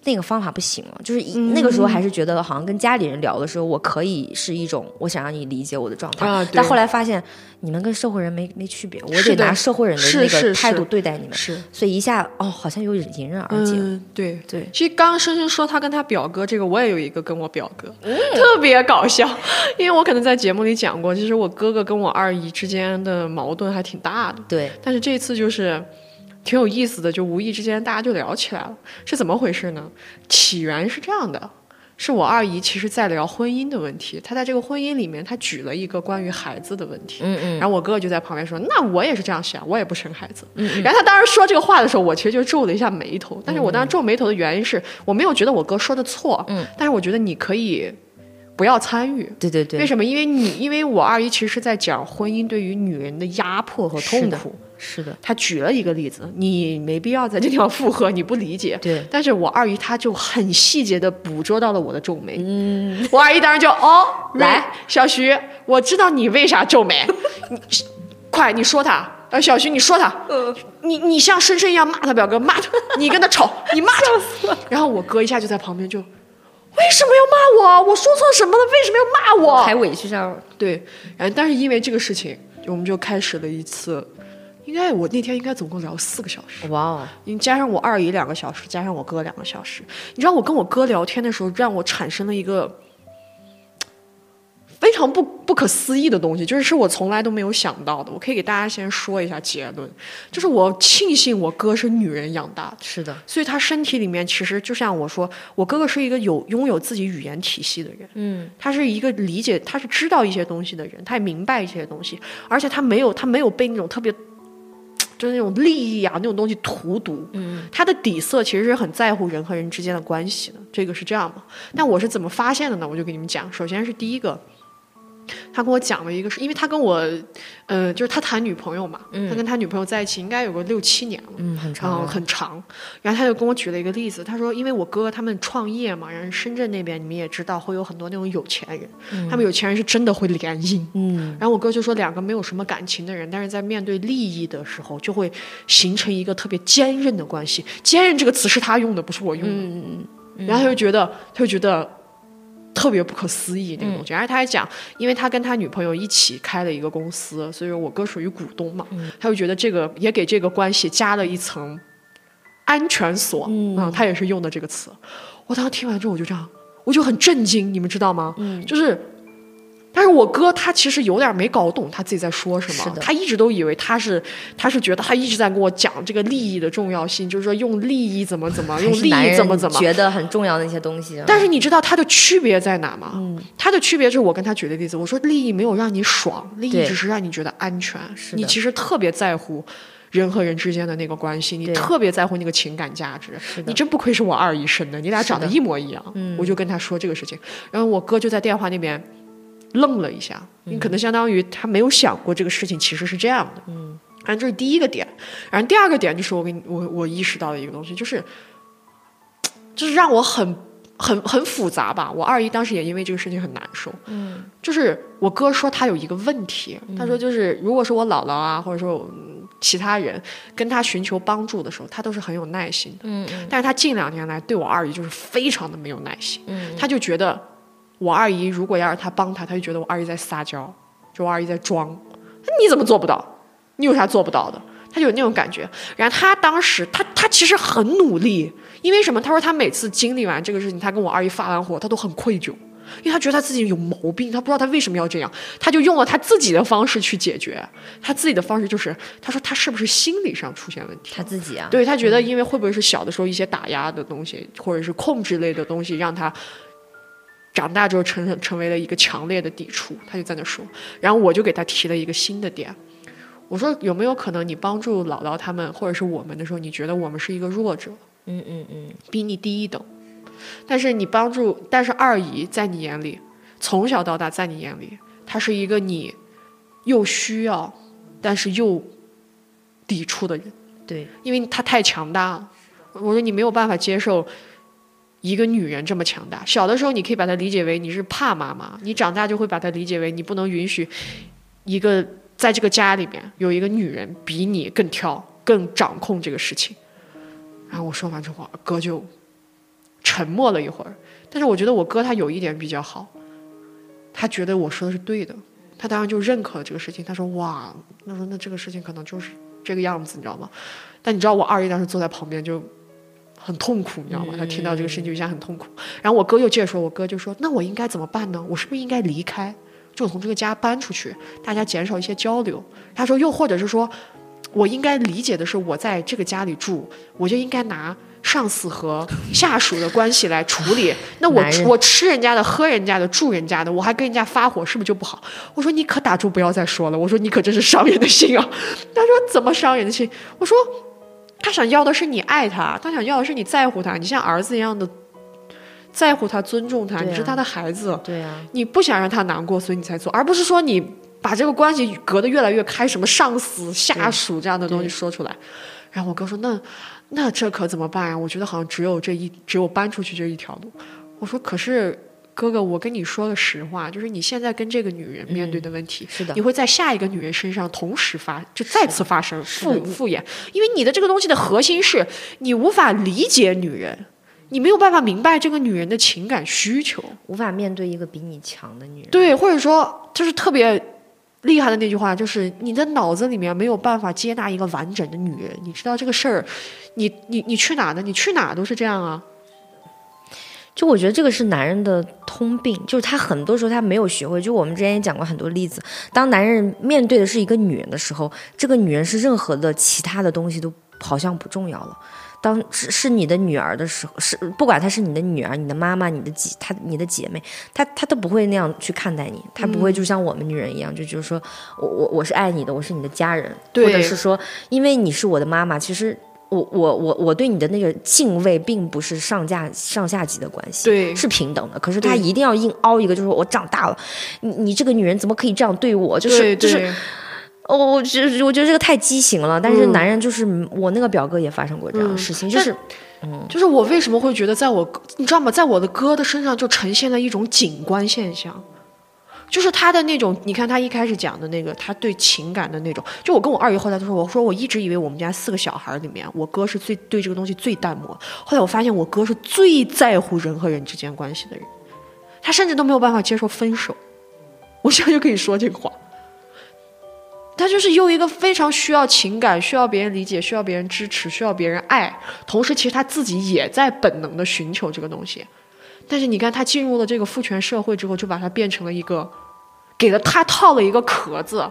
那个方法不行了。就是、那个时候还是觉得好像跟家里人聊的时候，我可以是一种我想让你理解我的状态。啊但后来发现你们跟社会人没没区别，我得拿社会人的是那个态度对待你们。是，所以一下哦，好像又迎刃而解。嗯，对。对，其实刚刚深深说他跟他表哥这个，我也有一个跟我表哥，嗯特别搞笑，因为我可能在节目里讲过，其实我哥哥跟我二姨之间的矛盾还挺大的，对，但是这次就是挺有意思的，就无意之间大家就聊起来了，是怎么回事呢？起源是这样的。是我二姨其实在聊婚姻的问题，她在这个婚姻里面，她举了一个关于孩子的问题，嗯嗯，然后我哥哥就在旁边说：“那我也是这样想，我也不生孩子。然后他当时说这个话的时候，我其实就皱了一下眉头。但是我当时皱眉头的原因是我没有觉得我哥说的错，嗯，但是我觉得你可以不要参与。对对对，为什么？因为你因为我二姨其实是在讲婚姻对于女人的压迫和痛苦。是的，她举了一个例子，你没必要在这地方附和，你不理解。对，但是我二姨她就很细节的捕捉到了我的皱眉。嗯，我二姨当时就哦，来，小徐，我知道你为啥皱眉，你快你说他。呃，小徐，你说他，你你像深深一样骂他表哥，骂他，你跟他吵，你骂他。然后我哥一下就在旁边就，为什么要骂我？我说错什么了？为什么要骂我？还委屈上了。对，然后但是因为这个事情，我们就开始了一次，应该我那天应该总共聊四个小时。哇哦，你加上我二姨两个小时，加上我哥两个小时，你知道我跟我哥聊天的时候，让我产生了一个非常不不可思议的东西，就是是我从来都没有想到的。我可以给大家先说一下结论，就是我庆幸我哥是女人养大的。是的，所以他身体里面其实就像我说，我哥哥是一个有拥有自己语言体系的人，嗯，他是一个理解，他是知道一些东西的人，他也明白一些东西，而且他没有他没有被那种特别。就是那种利益啊，那种东西荼毒。嗯，他的底色其实是很在乎人和人之间的关系的，这个是这样嘛？但我是怎么发现的呢？我就给你们讲。首先是第一个，他跟我讲了一个，是因为他跟我，呃，就是他谈女朋友嘛，他跟他女朋友在一起应该有个六七年了。嗯，很嗯，长，很长。然后他就跟我举了一个例子，他说，因为我哥他们创业嘛，然后深圳那边你们也知道，会有很多那种有钱人，他们有钱人是真的会联姻。嗯，然后我哥就说，两个没有什么感情的人，但是在面对利益的时候，就会形成一个特别坚韧的关系。坚韧这个词是他用的，不是我用的。嗯嗯然后他就觉得，他就觉得特别不可思议那个东西。而且他还讲，因为他跟他女朋友一起开了一个公司，所以说我哥属于股东嘛，他就觉得这个也给这个关系加了一层安全锁。嗯，他也是用的这个词。我当时听完之后，我就这样，我就很震惊，你们知道吗？嗯，就是。但是我哥他其实有点没搞懂他自己在说什么，是他一直都以为他是，他是觉得他一直在跟我讲这个利益的重要性，就是说用利益怎么怎么，用利益怎么怎么，觉得很重要的一些东西。但是你知道它的区别在哪吗？嗯，它的区别就是我跟他举的例子，我说利益没有让你爽，利益只是让你觉得安全。你其实特别在乎人和人之间的那个关系，你特别在乎那个情感价值。你真不愧是我二姨生的，你俩长得一模一样。嗯我就跟他说这个事情，然后我哥就在电话那边愣了一下，嗯你可能相当于他没有想过这个事情其实是这样的。嗯，然后这是第一个点，然后第二个点就是我给你我我意识到的一个东西，就是就是让我很很很复杂吧。我二姨当时也因为这个事情很难受。嗯，就是我哥说他有一个问题，他说就是如果是我姥姥啊，或者说嗯其他人跟他寻求帮助的时候，他都是很有耐心的。嗯但是他近两年来对我二姨就是非常的没有耐心。嗯他就觉得我二姨如果要是他帮她，他就觉得我二姨在撒娇，就我二姨在装。你怎么做不到？你有啥做不到的？他就有那种感觉。然后他当时，他他其实很努力，因为什么？他说他每次经历完这个事情，他跟我二姨发完火，他都很愧疚。因为他觉得他自己有毛病，他不知道他为什么要这样，他就用了他自己的方式去解决。他自己的方式就是，他说他是不是心理上出现问题？他自己啊，对他觉得，因为会不会是小的时候一些打压的东西，或者是控制类的东西，让他长大之后成成为了一个强烈的抵触，他就在那说。然后我就给他提了一个新的点，我说有没有可能你帮助姥姥他们或者是我们的时候，你觉得我们是一个弱者，嗯嗯嗯，比你低一等，但是你帮助，但是二姨在你眼里，从小到大在你眼里，她是一个你又需要，但是又抵触的人。对，因为她太强大了。我说你没有办法接受一个女人这么强大。小的时候你可以把它理解为你是怕妈妈，你长大就会把它理解为你不能允许一个在这个家里面有一个女人比你更挑、更掌控这个事情。然后我说完之后，哥就沉默了一会儿。但是我觉得我哥他有一点比较好，他觉得我说的是对的，他当然就认可了这个事情。他说：“哇，那说那这个事情可能就是这个样子，你知道吗？”但你知道我二姨当时坐在旁边就很痛苦，你知道吗？他听到这个事情就一下很痛苦。然后我哥又接着说，我哥就说：“那我应该怎么办呢？我是不是应该离开，就从这个家搬出去，大家减少一些交流？”他说：“又或者是说。”我应该理解的是，我在这个家里住，我就应该拿上司和下属的关系来处理。那我我吃人家的，喝人家的，住人家的，我还跟人家发火，是不是就不好？我说你可打住，不要再说了。我说你可真是伤人的心啊。他说怎么伤人的心？我说他想要的是你爱他，他想要的是你在乎他，你像儿子一样的在乎他、尊重他，你是他的孩子。对啊，你不想让他难过，所以你才做，而不是说你。把这个关系隔得越来越开，什么上司、下属这样的东西说出来，然后我哥说：“那那这可怎么办呀？我觉得好像只有这一，只有搬出去这一条路。”我说：“可是哥哥，我跟你说个实话，就是你现在跟这个女人面对的问题，是的，你会在下一个女人身上同时发，就再次发生复复演，因为你的这个东西的核心是你无法理解女人，你没有办法明白这个女人的情感需求，无法面对一个比你强的女人，对，或者说就是特别。”厉害的那句话就是，你的脑子里面没有办法接纳一个完整的女人。你知道这个事儿，你你你去哪呢？你去哪都是这样啊。就我觉得这个是男人的通病，就是他很多时候他没有学会。就我们之前也讲过很多例子，当男人面对的是一个女人的时候，这个女人是任何的其他的东西都好像不重要了。当是是你的女儿的时候，是不管她是你的女儿、你的妈妈、你的姐、她、你的姐妹，她她都不会那样去看待你，她不会就像我们女人一样，就就是说我我我是爱你的，我是你的家人，或者是说因为你是我的妈妈，其实我我我我对你的那个敬畏并不是上下上下级的关系，对，是平等的。可是他一定要硬凹一个，就是我长大了，你你这个女人怎么可以这样对我？就是就是。哦，我觉我觉得这个太畸形了。但是男人就是我那个表哥也发生过这样的事情，就是，嗯，就是我为什么会觉得在我你知道吗？在我的哥的身上就呈现了一种景观现象，就是他的那种，你看他一开始讲的那个，他对情感的那种，就我跟我二姨后来都说，我说我一直以为我们家四个小孩里面，我哥是最对这个东西最淡漠，后来我发现我哥是最在乎人和人之间关系的人，他甚至都没有办法接受分手，我现在就可以说这个话。他就是用一个非常需要情感、需要别人理解、需要别人支持、需要别人爱，同时其实他自己也在本能的寻求这个东西。但是你看，他进入了这个父权社会之后，就把它变成了一个，给了他套了一个壳子。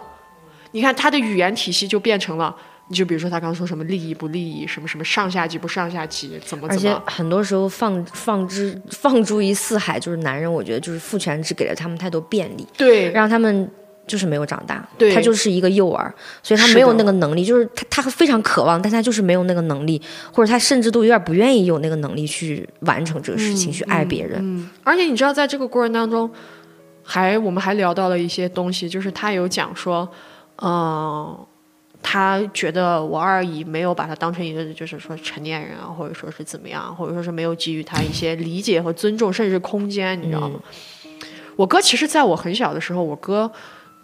你看他的语言体系就变成了，你就比如说他刚刚说什么利益不利益，什么什么上下级不上下级，怎么怎么。而且很多时候放放之放诸于四海，就是男人，我觉得就是父权制给了他们太多便利，对，让他们。就是没有长大，对他就是一个幼儿，所以他没有那个能力，就是他他非常渴望，但他就是没有那个能力，或者他甚至都有点不愿意有那个能力去完成这个事情，去爱别人。嗯，而且你知道，在这个过程当中，还我们还聊到了一些东西，就是他有讲说，嗯，他觉得我二姨没有把他当成一个就是说成年人啊，或者说是怎么样，或者说是没有给予他一些理解和尊重，甚至是空间，你知道吗？我哥其实在我很小的时候，我哥。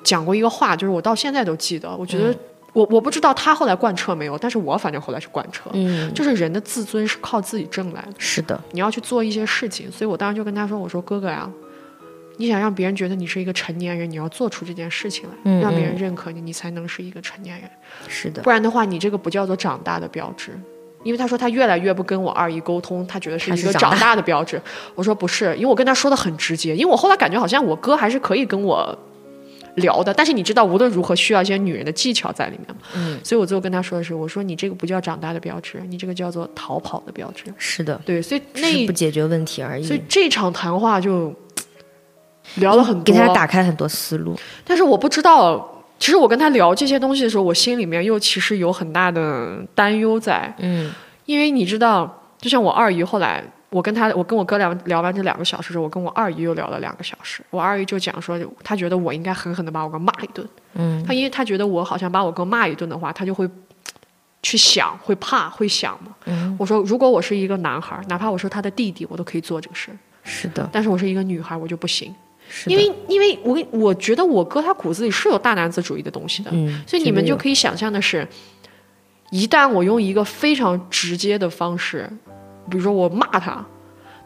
讲过一个话，就是我到现在都记得。我觉得我我不知道他后来贯彻没有，但是我反正后来是贯彻。嗯，就是人的自尊是靠自己挣来的。是的，你要去做一些事情。所以我当时就跟他说：“我说哥哥呀，你想让别人觉得你是一个成年人，你要做出这件事情来，让别人认可你，你才能是一个成年人。是的，不然的话，你这个不叫做长大的标志。因为他说他越来越不跟我二姨沟通，他觉得是一个长大的标志。我说不是，因为我跟他说的很直接。因为我后来感觉好像我哥还是可以跟我。”聊的，但是你知道，无论如何需要一些女人的技巧在里面嘛？嗯，所以我最后跟他说的是，我说你这个不叫长大的标志，你这个叫做逃跑的标志。是的，对，所以那不解决问题而已。所以这场谈话就 聊了很多，给他打开很多思路。但是我不知道，其实我跟他聊这些东西的时候，我心里面又其实有很大的担忧在。嗯，因为你知道，就像我二姨后来。我跟他，我跟我哥聊聊完这两个小时之后，我跟我二姨又聊了两个小时。我二姨就讲说，她觉得我应该狠狠的把我哥骂一顿。嗯，她因为她觉得我好像把我哥骂一顿的话，她就会去想，会怕，会想嘛。嗯，我说如果我是一个男孩，哪怕我是他的弟弟，我都可以做这个事。是的，但是我是一个女孩，我就不行。是因为因为我我觉得我哥他骨子里是有大男子主义的东西的。嗯，所以你们就可以想象的是。一旦我用一个非常直接的方式，比如说我骂他，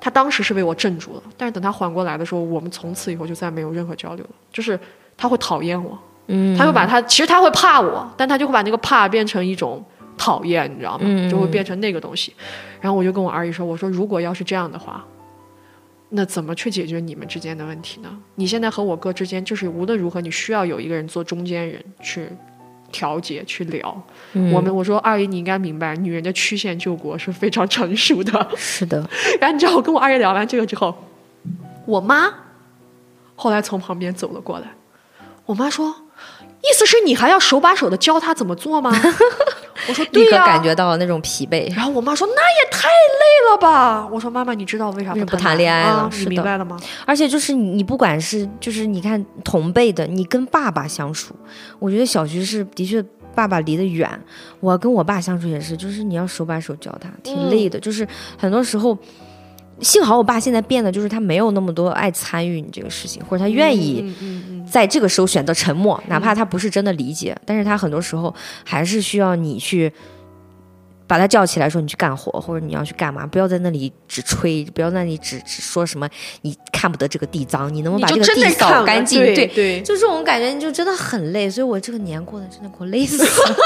他当时是被我镇住了，但是等他缓过来的时候，我们从此以后就再没有任何交流了。就是他会讨厌我，嗯，他会把他其实他会怕我，但他就会把那个怕变成一种讨厌，你知道吗？嗯就会变成那个东西。然后我就跟我二姨说：“我说如果要是这样的话，那怎么去解决你们之间的问题呢？你现在和我哥之间，就是无论如何，你需要有一个人做中间人去调节、去聊。嗯我们我说二姨，你应该明白，女人的曲线救国是非常成熟的。是的，然后你知道我跟我二姨聊完这个之后，我妈后来从旁边走了过来，我妈说：“意思是你还要手把手的教她怎么做吗？”我说：“对呀、立刻感觉到那种疲惫。然后我妈说：“那也太累了吧！”我说：“妈妈，你知道为啥为什么不谈谈恋爱了啊？你明白了吗？而且就是你，你不管是就是你看同辈的，你跟爸爸相处，我觉得小徐是的确爸爸离得远，我跟我爸相处也是，就是你要手把手教他，挺累的。就是很多时候，幸好我爸现在变得就是他没有那么多爱参与你这个事情，或者他愿意嗯嗯嗯，在这个时候选择沉默，哪怕他不是真的理解，但是他很多时候还是需要你去。把他叫起来说你去干活，或者你要去干嘛？不要在那里只吹，不要在那里只只说什么你看不得这个地脏，你能不能把这个地扫干净？对对，就这种感觉，你就真的很累。所以我这个年过得真的给我累死了。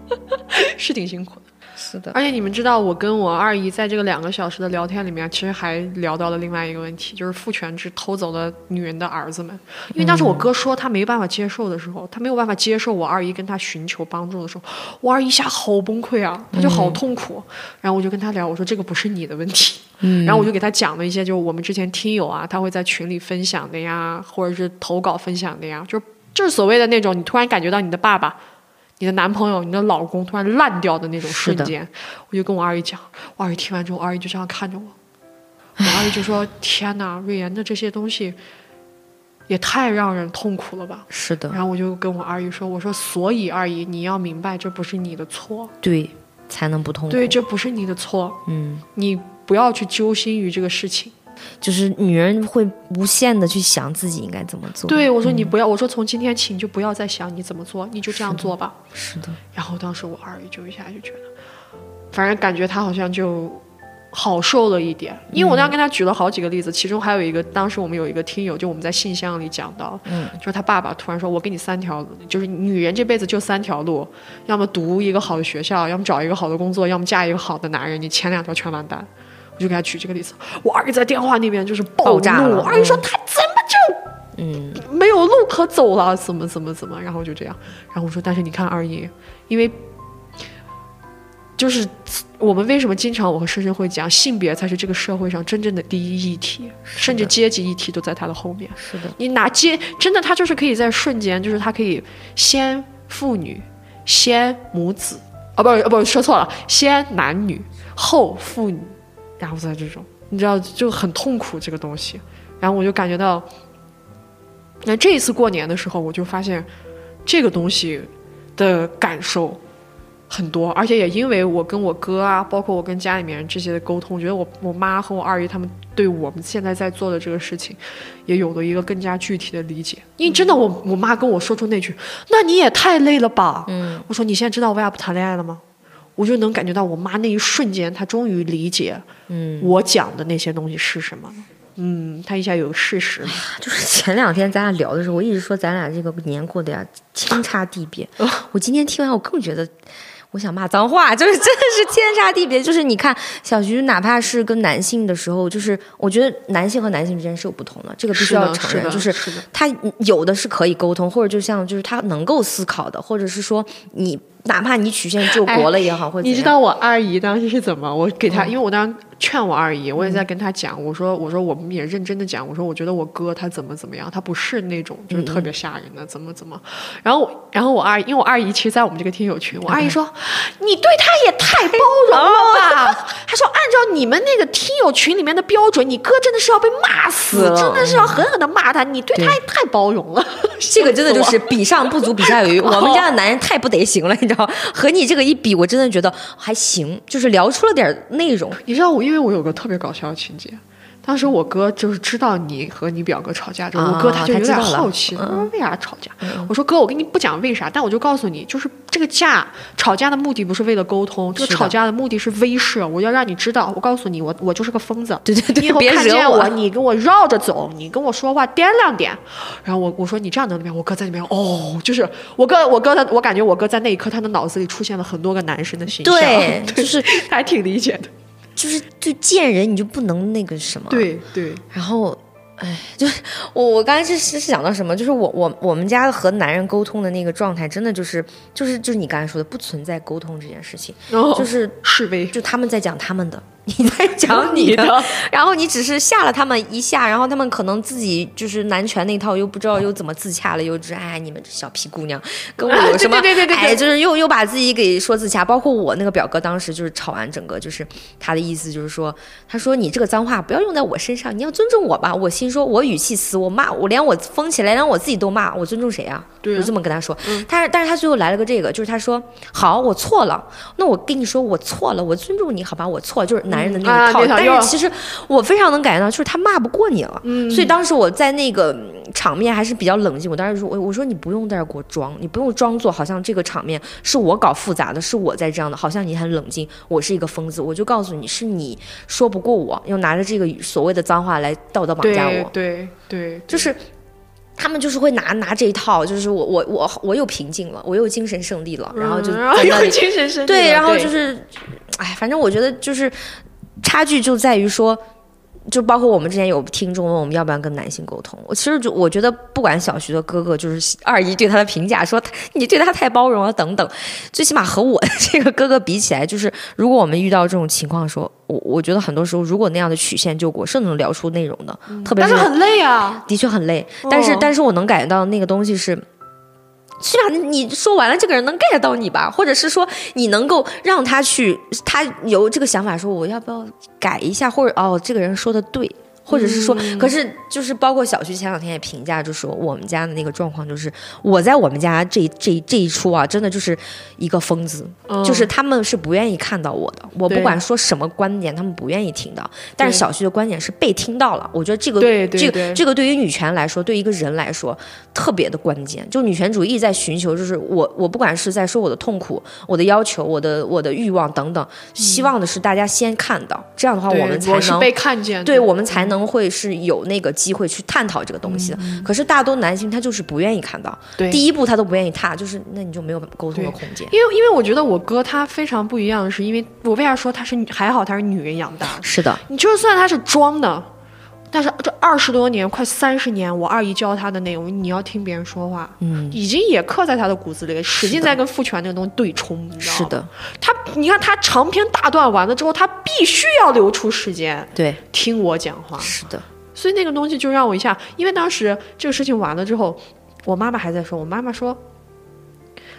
是挺辛苦的。是的，而且你们知道，我跟我二姨在这个两个小时的聊天里面，其实还聊到了另外一个问题，就是父权制偷走了女人的儿子们。因为当时我哥说他没办法接受的时候，他没有办法接受我二姨跟他寻求帮助的时候，我二姨一下好崩溃啊，他就好痛苦。然后我就跟他聊，我说这个不是你的问题。然后我就给他讲了一些，就是我们之前听友啊，他会在群里分享的呀，或者是投稿分享的呀，就是就是所谓的那种，你突然感觉到你的爸爸。你的男朋友、你的老公突然烂掉的那种瞬间，我就跟我二姨讲，我二姨听完之后，我二姨就这样看着我，我二姨就说：“天哪，瑞妍的这些东西也太让人痛苦了吧。”是的，然后我就跟我二姨说：“我说，所以二姨，你要明白，这不是你的错，对，才能不痛苦。对，这不是你的错，嗯，你不要去揪心于这个事情。就是女人会无限的去想自己应该怎么做。对我说，你不要，我说从今天起你就不要再想你怎么做，你就这样做吧。是的，然后当时我二姨就一下就觉得，反正感觉她好像就好受了一点，因为我当时跟她举了好几个例子，其中还有一个，当时我们有一个听友，就我们在信箱里讲到，嗯，就是他爸爸突然说，我给你三条，就是女人这辈子就三条路，要么读一个好的学校，要么找一个好的工作，要么嫁一个好的男人，你前两条全完蛋。我就给他举这个例子，我二姨在电话那边就是暴怒，爆炸了。我二姨说他怎么就嗯，没有路可走了，怎么怎么怎么，然后就这样，然后我说，但是你看二姨，因为就是我们为什么经常我和深深会讲，性别才是这个社会上真正的第一议题，甚至阶级议题都在他的后面。是的，你拿阶真的，他就是可以在瞬间，就是他可以先妇女，先母子，啊不不说错了，先男女，后妇女，然后再这种，你知道就很痛苦这个东西。然后我就感觉到，那这一次过年的时候，我就发现这个东西的感受很多，而且也因为我跟我哥啊，包括我跟家里面人这些的沟通，我觉得我我妈和我二姨他们对我们现在在做的这个事情，也有了一个更加具体的理解。因为真的我，我妈跟我说出那句：“那你也太累了吧？”嗯，我说：“你现在知道为啥不谈恋爱了吗？”我就能感觉到我妈那一瞬间，她终于理解，嗯，我讲的那些东西是什么了。嗯，她一下有事实了。就是前两天咱俩聊的时候，我一直说咱俩这个年过的呀天差地别。我今天听完，我更觉得。我想骂脏话，就是真的是天差地别。就是你看小徐，哪怕是跟男性的时候，就是我觉得男性和男性之间是有不同的，这个必须要承认。就是是，他有的是可以沟通，或者就像就是他能够思考的，或者是说你哪怕你曲线救国了也好，或者你知道我二姨当时是怎么？我给她，因为我当时劝我二姨，我也在跟她讲，我说我说我们也认真的讲，我说我觉得我哥他怎么怎么样，他不是那种就是特别吓人的，怎么怎么。然后然后我二姨，因为我二姨其实在我们这个听友群，我二姨说你对他也太包容了吧？她说按照你们那个听友群里面的标准，你哥真的是要被骂死，真的是要狠狠的骂他，你对他也太包容了。这个真的就是 比上不足，比下有余。我们家的男人太不得行了，你知道？和你这个一比，我真的觉得还行，就是聊出了点内容。你知道我，因为我有个特别搞笑的情节，当时我哥就是知道你和你表哥吵架之后，啊我哥他就有点好奇，他说为啥吵架？我说哥，我跟你不讲为啥，但我就告诉你，就是这个架吵架的目的不是为了沟通，这个吵架的目的是威慑，我要让你知道，我告诉你，我我就是个疯子。对对对你以后看见我，你跟我绕着走，你跟我说话掂量点。然后我我说你这样能怎么样？我哥在那边哦，就是我哥我哥他，我感觉我哥在那一刻他的脑子里出现了很多个男生的形象，对，就是他还挺理解的。就是就见人你就不能那个什么，对对，然后，哎，就是我我刚才是是想到什么，就是我我我们家和男人沟通的那个状态，真的就是就是就是你刚才说的，不存在沟通这件事情，然后就是示威，就他们在讲他们的，你在讲你的，然后你只是吓了他们一下，然后他们可能自己就是男权那套又不知道又怎么自洽了，又是哎你们这小屁姑娘跟我有什么？对对对对对哎，就是又又把自己给说自洽。包括我那个表哥当时就是吵完整个，就是他的意思就是说，他说你这个脏话不要用在我身上，你要尊重我吧。我心说我语气词，我骂我连我疯起来连我自己都骂，我尊重谁啊？对啊我就这么跟他说。但是但是他最后来了个这个，就是他说好，我错了，那我跟你说我错了，我尊重你好吧，我错，就是男人的那一套。但是其实我非常能感觉到，就是他骂不过你了。嗯所以当时我在那个嗯场面还是比较冷静。我当时说，我我说你不用在这儿给我装，你不用装作好像这个场面是我搞复杂的，是我在这样的，好像你很冷静，我是一个疯子。我就告诉你是你说不过我，又拿着这个所谓的脏话来道德绑架我。对对对，就是他们就是会拿拿这一套，就是我我我我又平静了，我又精神胜利了，然后就嗯然后有在那里精神胜利对，然后就是，哎，反正我觉得就是差距就在于说。就包括我们之前有听众问我们要不要跟男性沟通，我其实就我觉得不管小徐的哥哥就是二姨对他的评价说他你对他太包容了等等，最起码和我的这个哥哥比起来，就是如果我们遇到这种情况的时候，我我觉得很多时候如果那样的曲线救国是能聊出内容的，特别但是很累啊。的确很累，但是、哦但是我能感觉到那个东西是。起码你说完了，这个人能 get 到你吧，或者是说你能够让他去，他有这个想法，说我要不要改一下，或者哦，这个人说的对，或者是说，嗯。可是就是包括小徐前两天也评价，就说我们家的那个状况，就是我在我们家这这这一出啊，真的就是一个疯子，嗯。就是他们是不愿意看到我的，我不管说什么观点，他们不愿意听到，但是小徐的观点是被听到了，我觉得这个这对对对。个这个对于女权来说，对一个人来说特别的关键。就女权主义在寻求，就是我我不管是在说我的痛苦、我的要求、我的我的欲望等等，希望的是大家先看到，这样的话我们才能我是被看见，对我们才能会是有那个机会去探讨这个东西的。可是大多男性他就是不愿意看到，第一步他都不愿意踏，就是那你就没有沟通的空间。因为因为我觉得我哥他非常不一样，是因为我为啥说他是还好他是女人养大的，是的，你就算他是装的，但是这二十多年快三十年，我二姨教他的内容，你要听别人说话，嗯，已经也刻在他的骨子里，使劲在跟父权那个东西对冲，你知道吗？是的，他你看他长篇大段完了之后，他必须要留出时间对，听我讲话，是的，所以那个东西就让我一下，因为当时这个事情完了之后，我妈妈还在说，我妈妈说。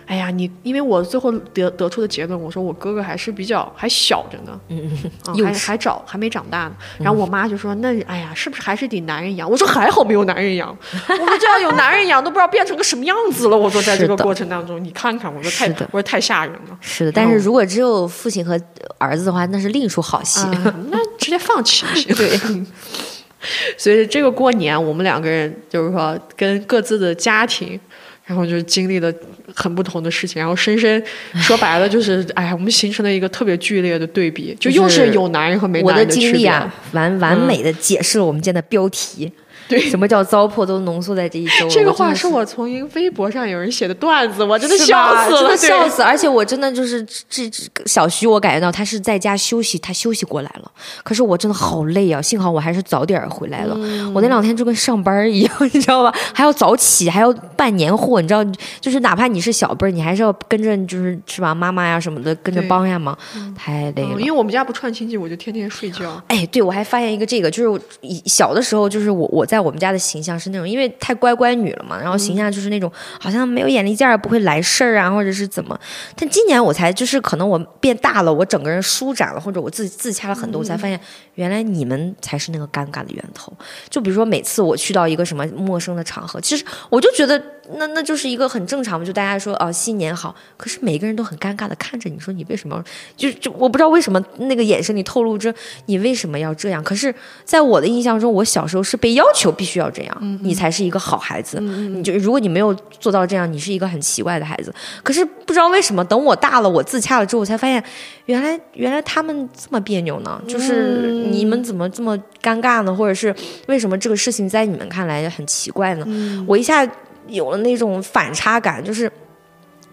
哎呀，你因为我最后得得出的结论，我说我哥哥还是比较还小着呢，嗯还还找还没长大呢。然后我妈就说：“那哎呀，是不是还是得男人养？”我说：“还好没有男人养，我说这要有男人养，都不知道变成个什么样子了。”我说在这个过程当中，你看看，我说太我说太吓人了。是的。但是如果只有父亲和儿子的话，那是另一出好戏。啊，那直接放弃对。所以这个过年，我们两个人就是说跟各自的家庭，然后就是经历了很不同的事情，然后深深说白了就是，哎呀，我们形成了一个特别剧烈的对比，就又是是有男人和没男人区别。经历啊，完完美的解释了我们今天的标题。对 什么叫糟粕都浓缩在这一周。这个话是我从一个微博上有人写的段子，我真的笑死了，真的笑对死！而且我真的就是这小徐，我感觉到他是在家休息，他休息过来了。可是我真的好累啊！幸好我还是早点回来了。嗯我那两天就跟上班一样，你知道吧？还要早起，还要办年货，你知道，就是哪怕你是小辈儿，你还是要跟着，就是是吧？妈妈呀什么的跟着帮呀忙，太累了。嗯因为我们家不串亲戚，我就天天睡觉。哎，对，我还发现一个这个，就是以小的时候，就是我我在我们家的形象是那种，因为太乖乖女了嘛，然后形象就是那种好像没有眼力见儿，不会来事儿啊，或者是怎么。但今年我才就是可能我变大了，我整个人舒展了，或者我自己自洽了很多，我才发现原来你们才是那个尴尬的源头。就比如说每次我去到一个什么陌生的场合，其实我就觉得那那就是一个很正常嘛，就大家说哦新年好，可是每一个人都很尴尬的看着你说你为什么要，就就我不知道为什么那个眼神里透露着你为什么要这样。可是在我的印象中，我小时候是被要求必须要这样，你才是一个好孩子。你就如果你没有做到这样，你是一个很奇怪的孩子。可是不知道为什么，等我大了，我自洽了之后，我才发现原来原来他们这么别扭呢，就是你们怎么这么尴尬呢？或者是为什么这个事情在你们看来很奇怪呢？我一下。有了那种反差感，就是，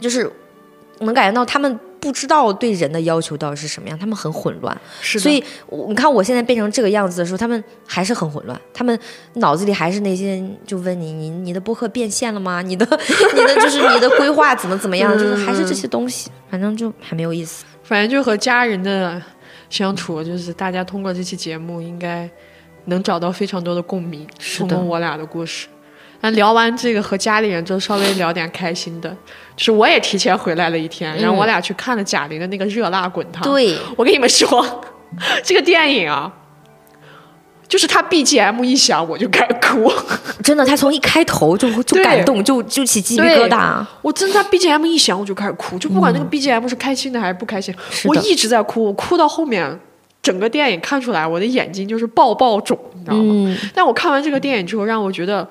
就是能感觉到他们不知道对人的要求到底是什么样，他们很混乱。是所以你看我现在变成这个样子的时候，他们还是很混乱，他们脑子里还是那些，就问你，你你的播客变现了吗？你的 你的就是你的规划怎么怎么样？就是还是这些东西，反正就还没有意思。反正就和家人的相处，就是大家通过这期节目应该能找到非常多的共鸣，通过我俩的故事。那聊完这个和家里人，就稍微聊点开心的，就是我也提前回来了一天，然后我俩去看了贾玲的那个《热辣滚烫》。对，我跟你们说，这个电影啊，就是他 BGM 一响我就开始哭，真的，他从一开头就就感动，就就起鸡皮疙瘩。我真的，他 BGM 一响我就开始哭，就不管那个 BGM 是开心的还是不开心，我一直在哭，我哭到后面，整个电影看出来我的眼睛就是爆爆肿，你知道吗？但我看完这个电影之后，让我觉得。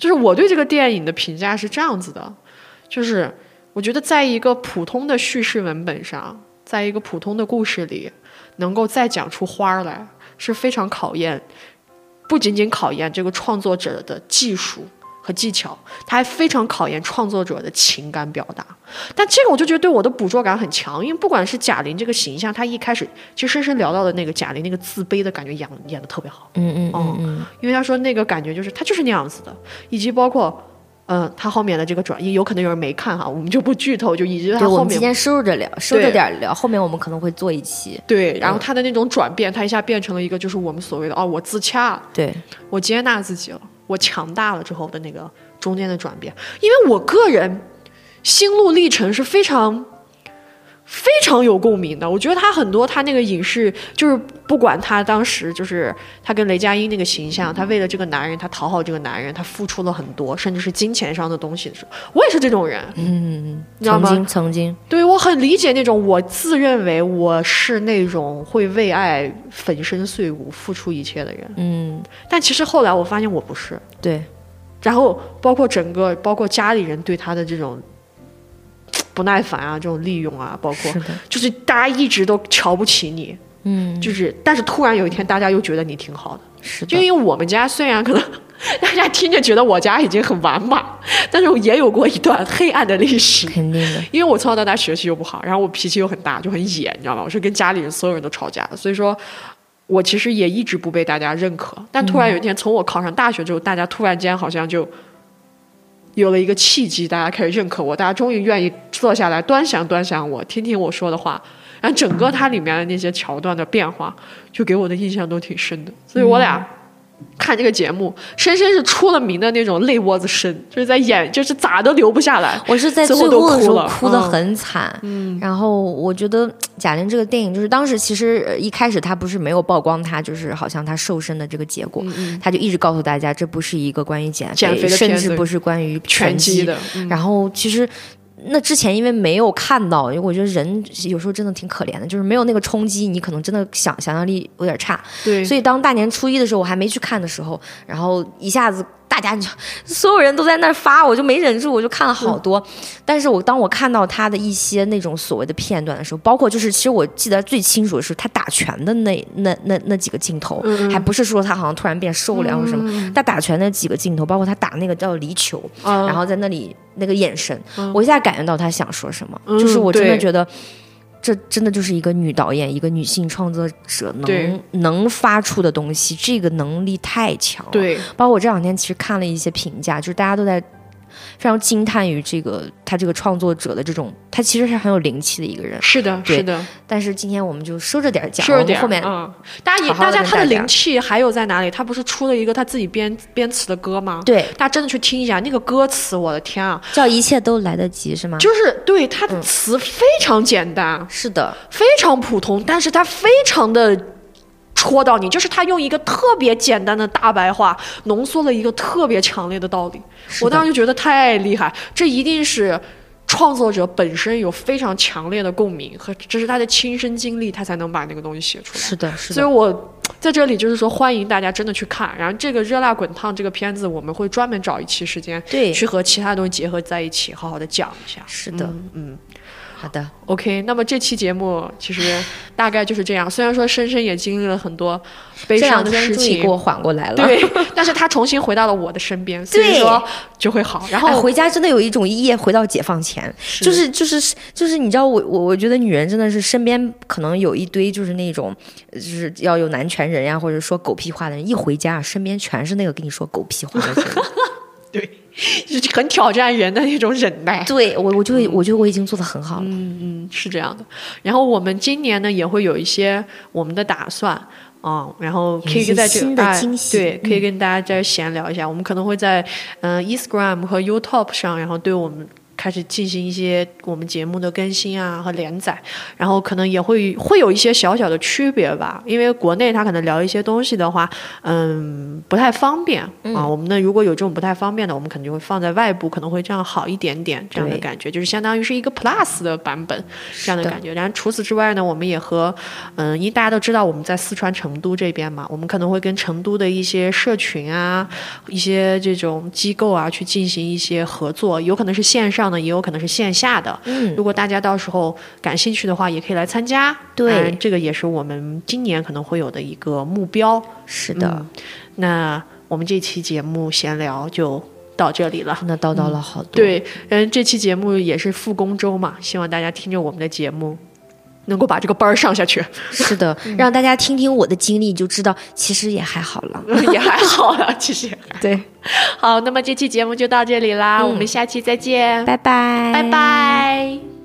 就是我对这个电影的评价是这样子的，就是我觉得在一个普通的叙事文本上，在一个普通的故事里，能够再讲出花儿来，是非常考验，不仅仅考验这个创作者的技术。和技巧，它还非常考验创作者的情感表达。但这个我就觉得对我的捕捉感很强，因为不管是贾玲这个形象，她一开始其实深深聊到的那个贾玲那个自卑的感觉演演的特别好。嗯嗯嗯嗯，因为她说那个感觉就是她就是那样子的，以及包括嗯她后面的这个转移，有可能有人没看哈，我们就不剧透，就以及她后面。我们今天收着聊，收着点聊，后面我们可能会做一期。对，然后她的那种转变，她一下变成了一个就是我们所谓的哦，我自洽，对我接纳自己了。我强大了之后的那个中间的转变，因为我个人心路历程是非常非常有共鸣的。我觉得他很多，他那个影视就是不管他当时就是他跟雷佳音那个形象，他为了这个男人，他讨好这个男人，他付出了很多，甚至是金钱上的东西的时候，我也是这种人。嗯，曾经曾经，对我很理解那种，我自认为我是那种会为爱粉身碎骨、付出一切的人。嗯，但其实后来我发现我不是。对。然后包括整个，包括家里人对他的这种不耐烦啊，这种利用啊，包括就是大家一直都瞧不起你，嗯，就是但是突然有一天大家又觉得你挺好的，是就因为我们家虽然可能 大家听着觉得我家已经很完满，但是也有过一段黑暗的历史，肯定的，因为我从小到大学习又不好，然后我脾气又很大，就很野，你知道吗？我是跟家里人所有人都吵架的，所以说。我其实也一直不被大家认可，但突然有一天，从我考上大学之后，大家突然间好像就有了一个契机，大家开始认可我，大家终于愿意坐下来端详端详我，听听我说的话，然后整个它里面的那些桥段的变化，就给我的印象都挺深的，所以我俩。看这个节目，深深是出了名的那种泪窝子深，就是在演，就是咋都流不下来。我是在最后的时候哭的很惨。嗯，然后我觉得贾玲这个电影，就是当时其实一开始她不是没有曝光她就是好像她瘦身的这个结果，她就一直告诉大家这不是一个关于减肥的，甚至不是关于拳击的。然后其实。那之前因为没有看到，因为我觉得人有时候真的挺可怜的，就是没有那个冲击，你可能真的想想象力有点差。对，所以当大年初一的时候，我还没去看的时候，然后一下子。大家就，所有人都在那儿发，我就没忍住，我就看了好多。但是我当我看到他的一些那种所谓的片段的时候，包括就是其实我记得最清楚的是他打拳的那那那那几个镜头，还不是说他好像突然变瘦了或什么，他打拳那几个镜头，包括他打那个叫离球，然后在那里那个眼神，我一下感觉到他想说什么，就是我真的觉得。这真的就是一个女导演，一个女性创作者能能发出的东西，这个能力太强了。对，包括我这两天其实看了一些评价，就是大家都在。非常惊叹于这个他这个创作者的这种，他其实是很有灵气的一个人。是的，是的。但是今天我们就收着点讲，收着点。后面，嗯，大家也，大家他的灵气还有在哪里？他不是出了一个他自己编编词的歌吗？对，大家真的去听一下那个歌词，我的天啊！叫一切都来得及是吗？就是对他的词非常简单，是的，非常普通，但是他非常的。戳到你，就是他用一个特别简单的大白话浓缩了一个特别强烈的道理。我当时就觉得太厉害，这一定是创作者本身有非常强烈的共鸣和这是他的亲身经历，他才能把那个东西写出来。是的，是的所以，我在这里就是说，欢迎大家真的去看。然后这个《热辣滚烫》这个片子，我们会专门找一期时间对，去和其他东西结合在一起，好好的讲一下。是的，嗯好的，，OK。那么这期节目其实大概就是这样。虽然说深深也经历了很多悲伤的事情给，我缓过来了。对，但是他重新回到了我的身边，所以说就会好。然哎，后回家真的有一种一夜回到解放前，就是就是就是，你知道我我我觉得女人真的是身边可能有一堆就是那种呃就是要有男权人呀，或者说狗屁话的人，一回家身边全是那个跟你说狗屁话的人。就是 很挑战人的那种忍耐。对我我就会我觉得我已经做的很好了。嗯嗯，是这样的。然后我们今年呢也会有一些我们的打算。嗯，然后可以有一些在这新的哎对，可以跟大家再闲聊一下。我们可能会在嗯、Instagram 和 YouTube 上，然后对我们开始进行一些我们节目的更新啊和连载，然后可能也会会有一些小小的区别吧。因为国内他可能聊一些东西的话，嗯，不太方便啊。我们呢如果有这种不太方便的，我们可能就会放在外部，可能会这样好一点点这样的感觉，就是相当于是一个 Plus 的版本这样的感觉。然后除此之外呢，我们也和嗯，因为大家都知道我们在四川成都这边嘛，我们可能会跟成都的一些社群啊、一些这种机构啊去进行一些合作，有可能是线上的，也有可能是线下的。嗯，如果大家到时候感兴趣的话，也可以来参加。对当然这个也是我们今年可能会有的一个目标。是的，嗯那我们这期节目闲聊就到这里了。真的叨叨了好多。，对，嗯，这期节目也是复工周嘛，希望大家听着我们的节目，能够把这个班儿上下去，是的，让大家听听我的经历，就知道其实也还好了。也还好了，其实也还对，好。那么这期节目就到这里啦，我们下期再见，拜拜，拜拜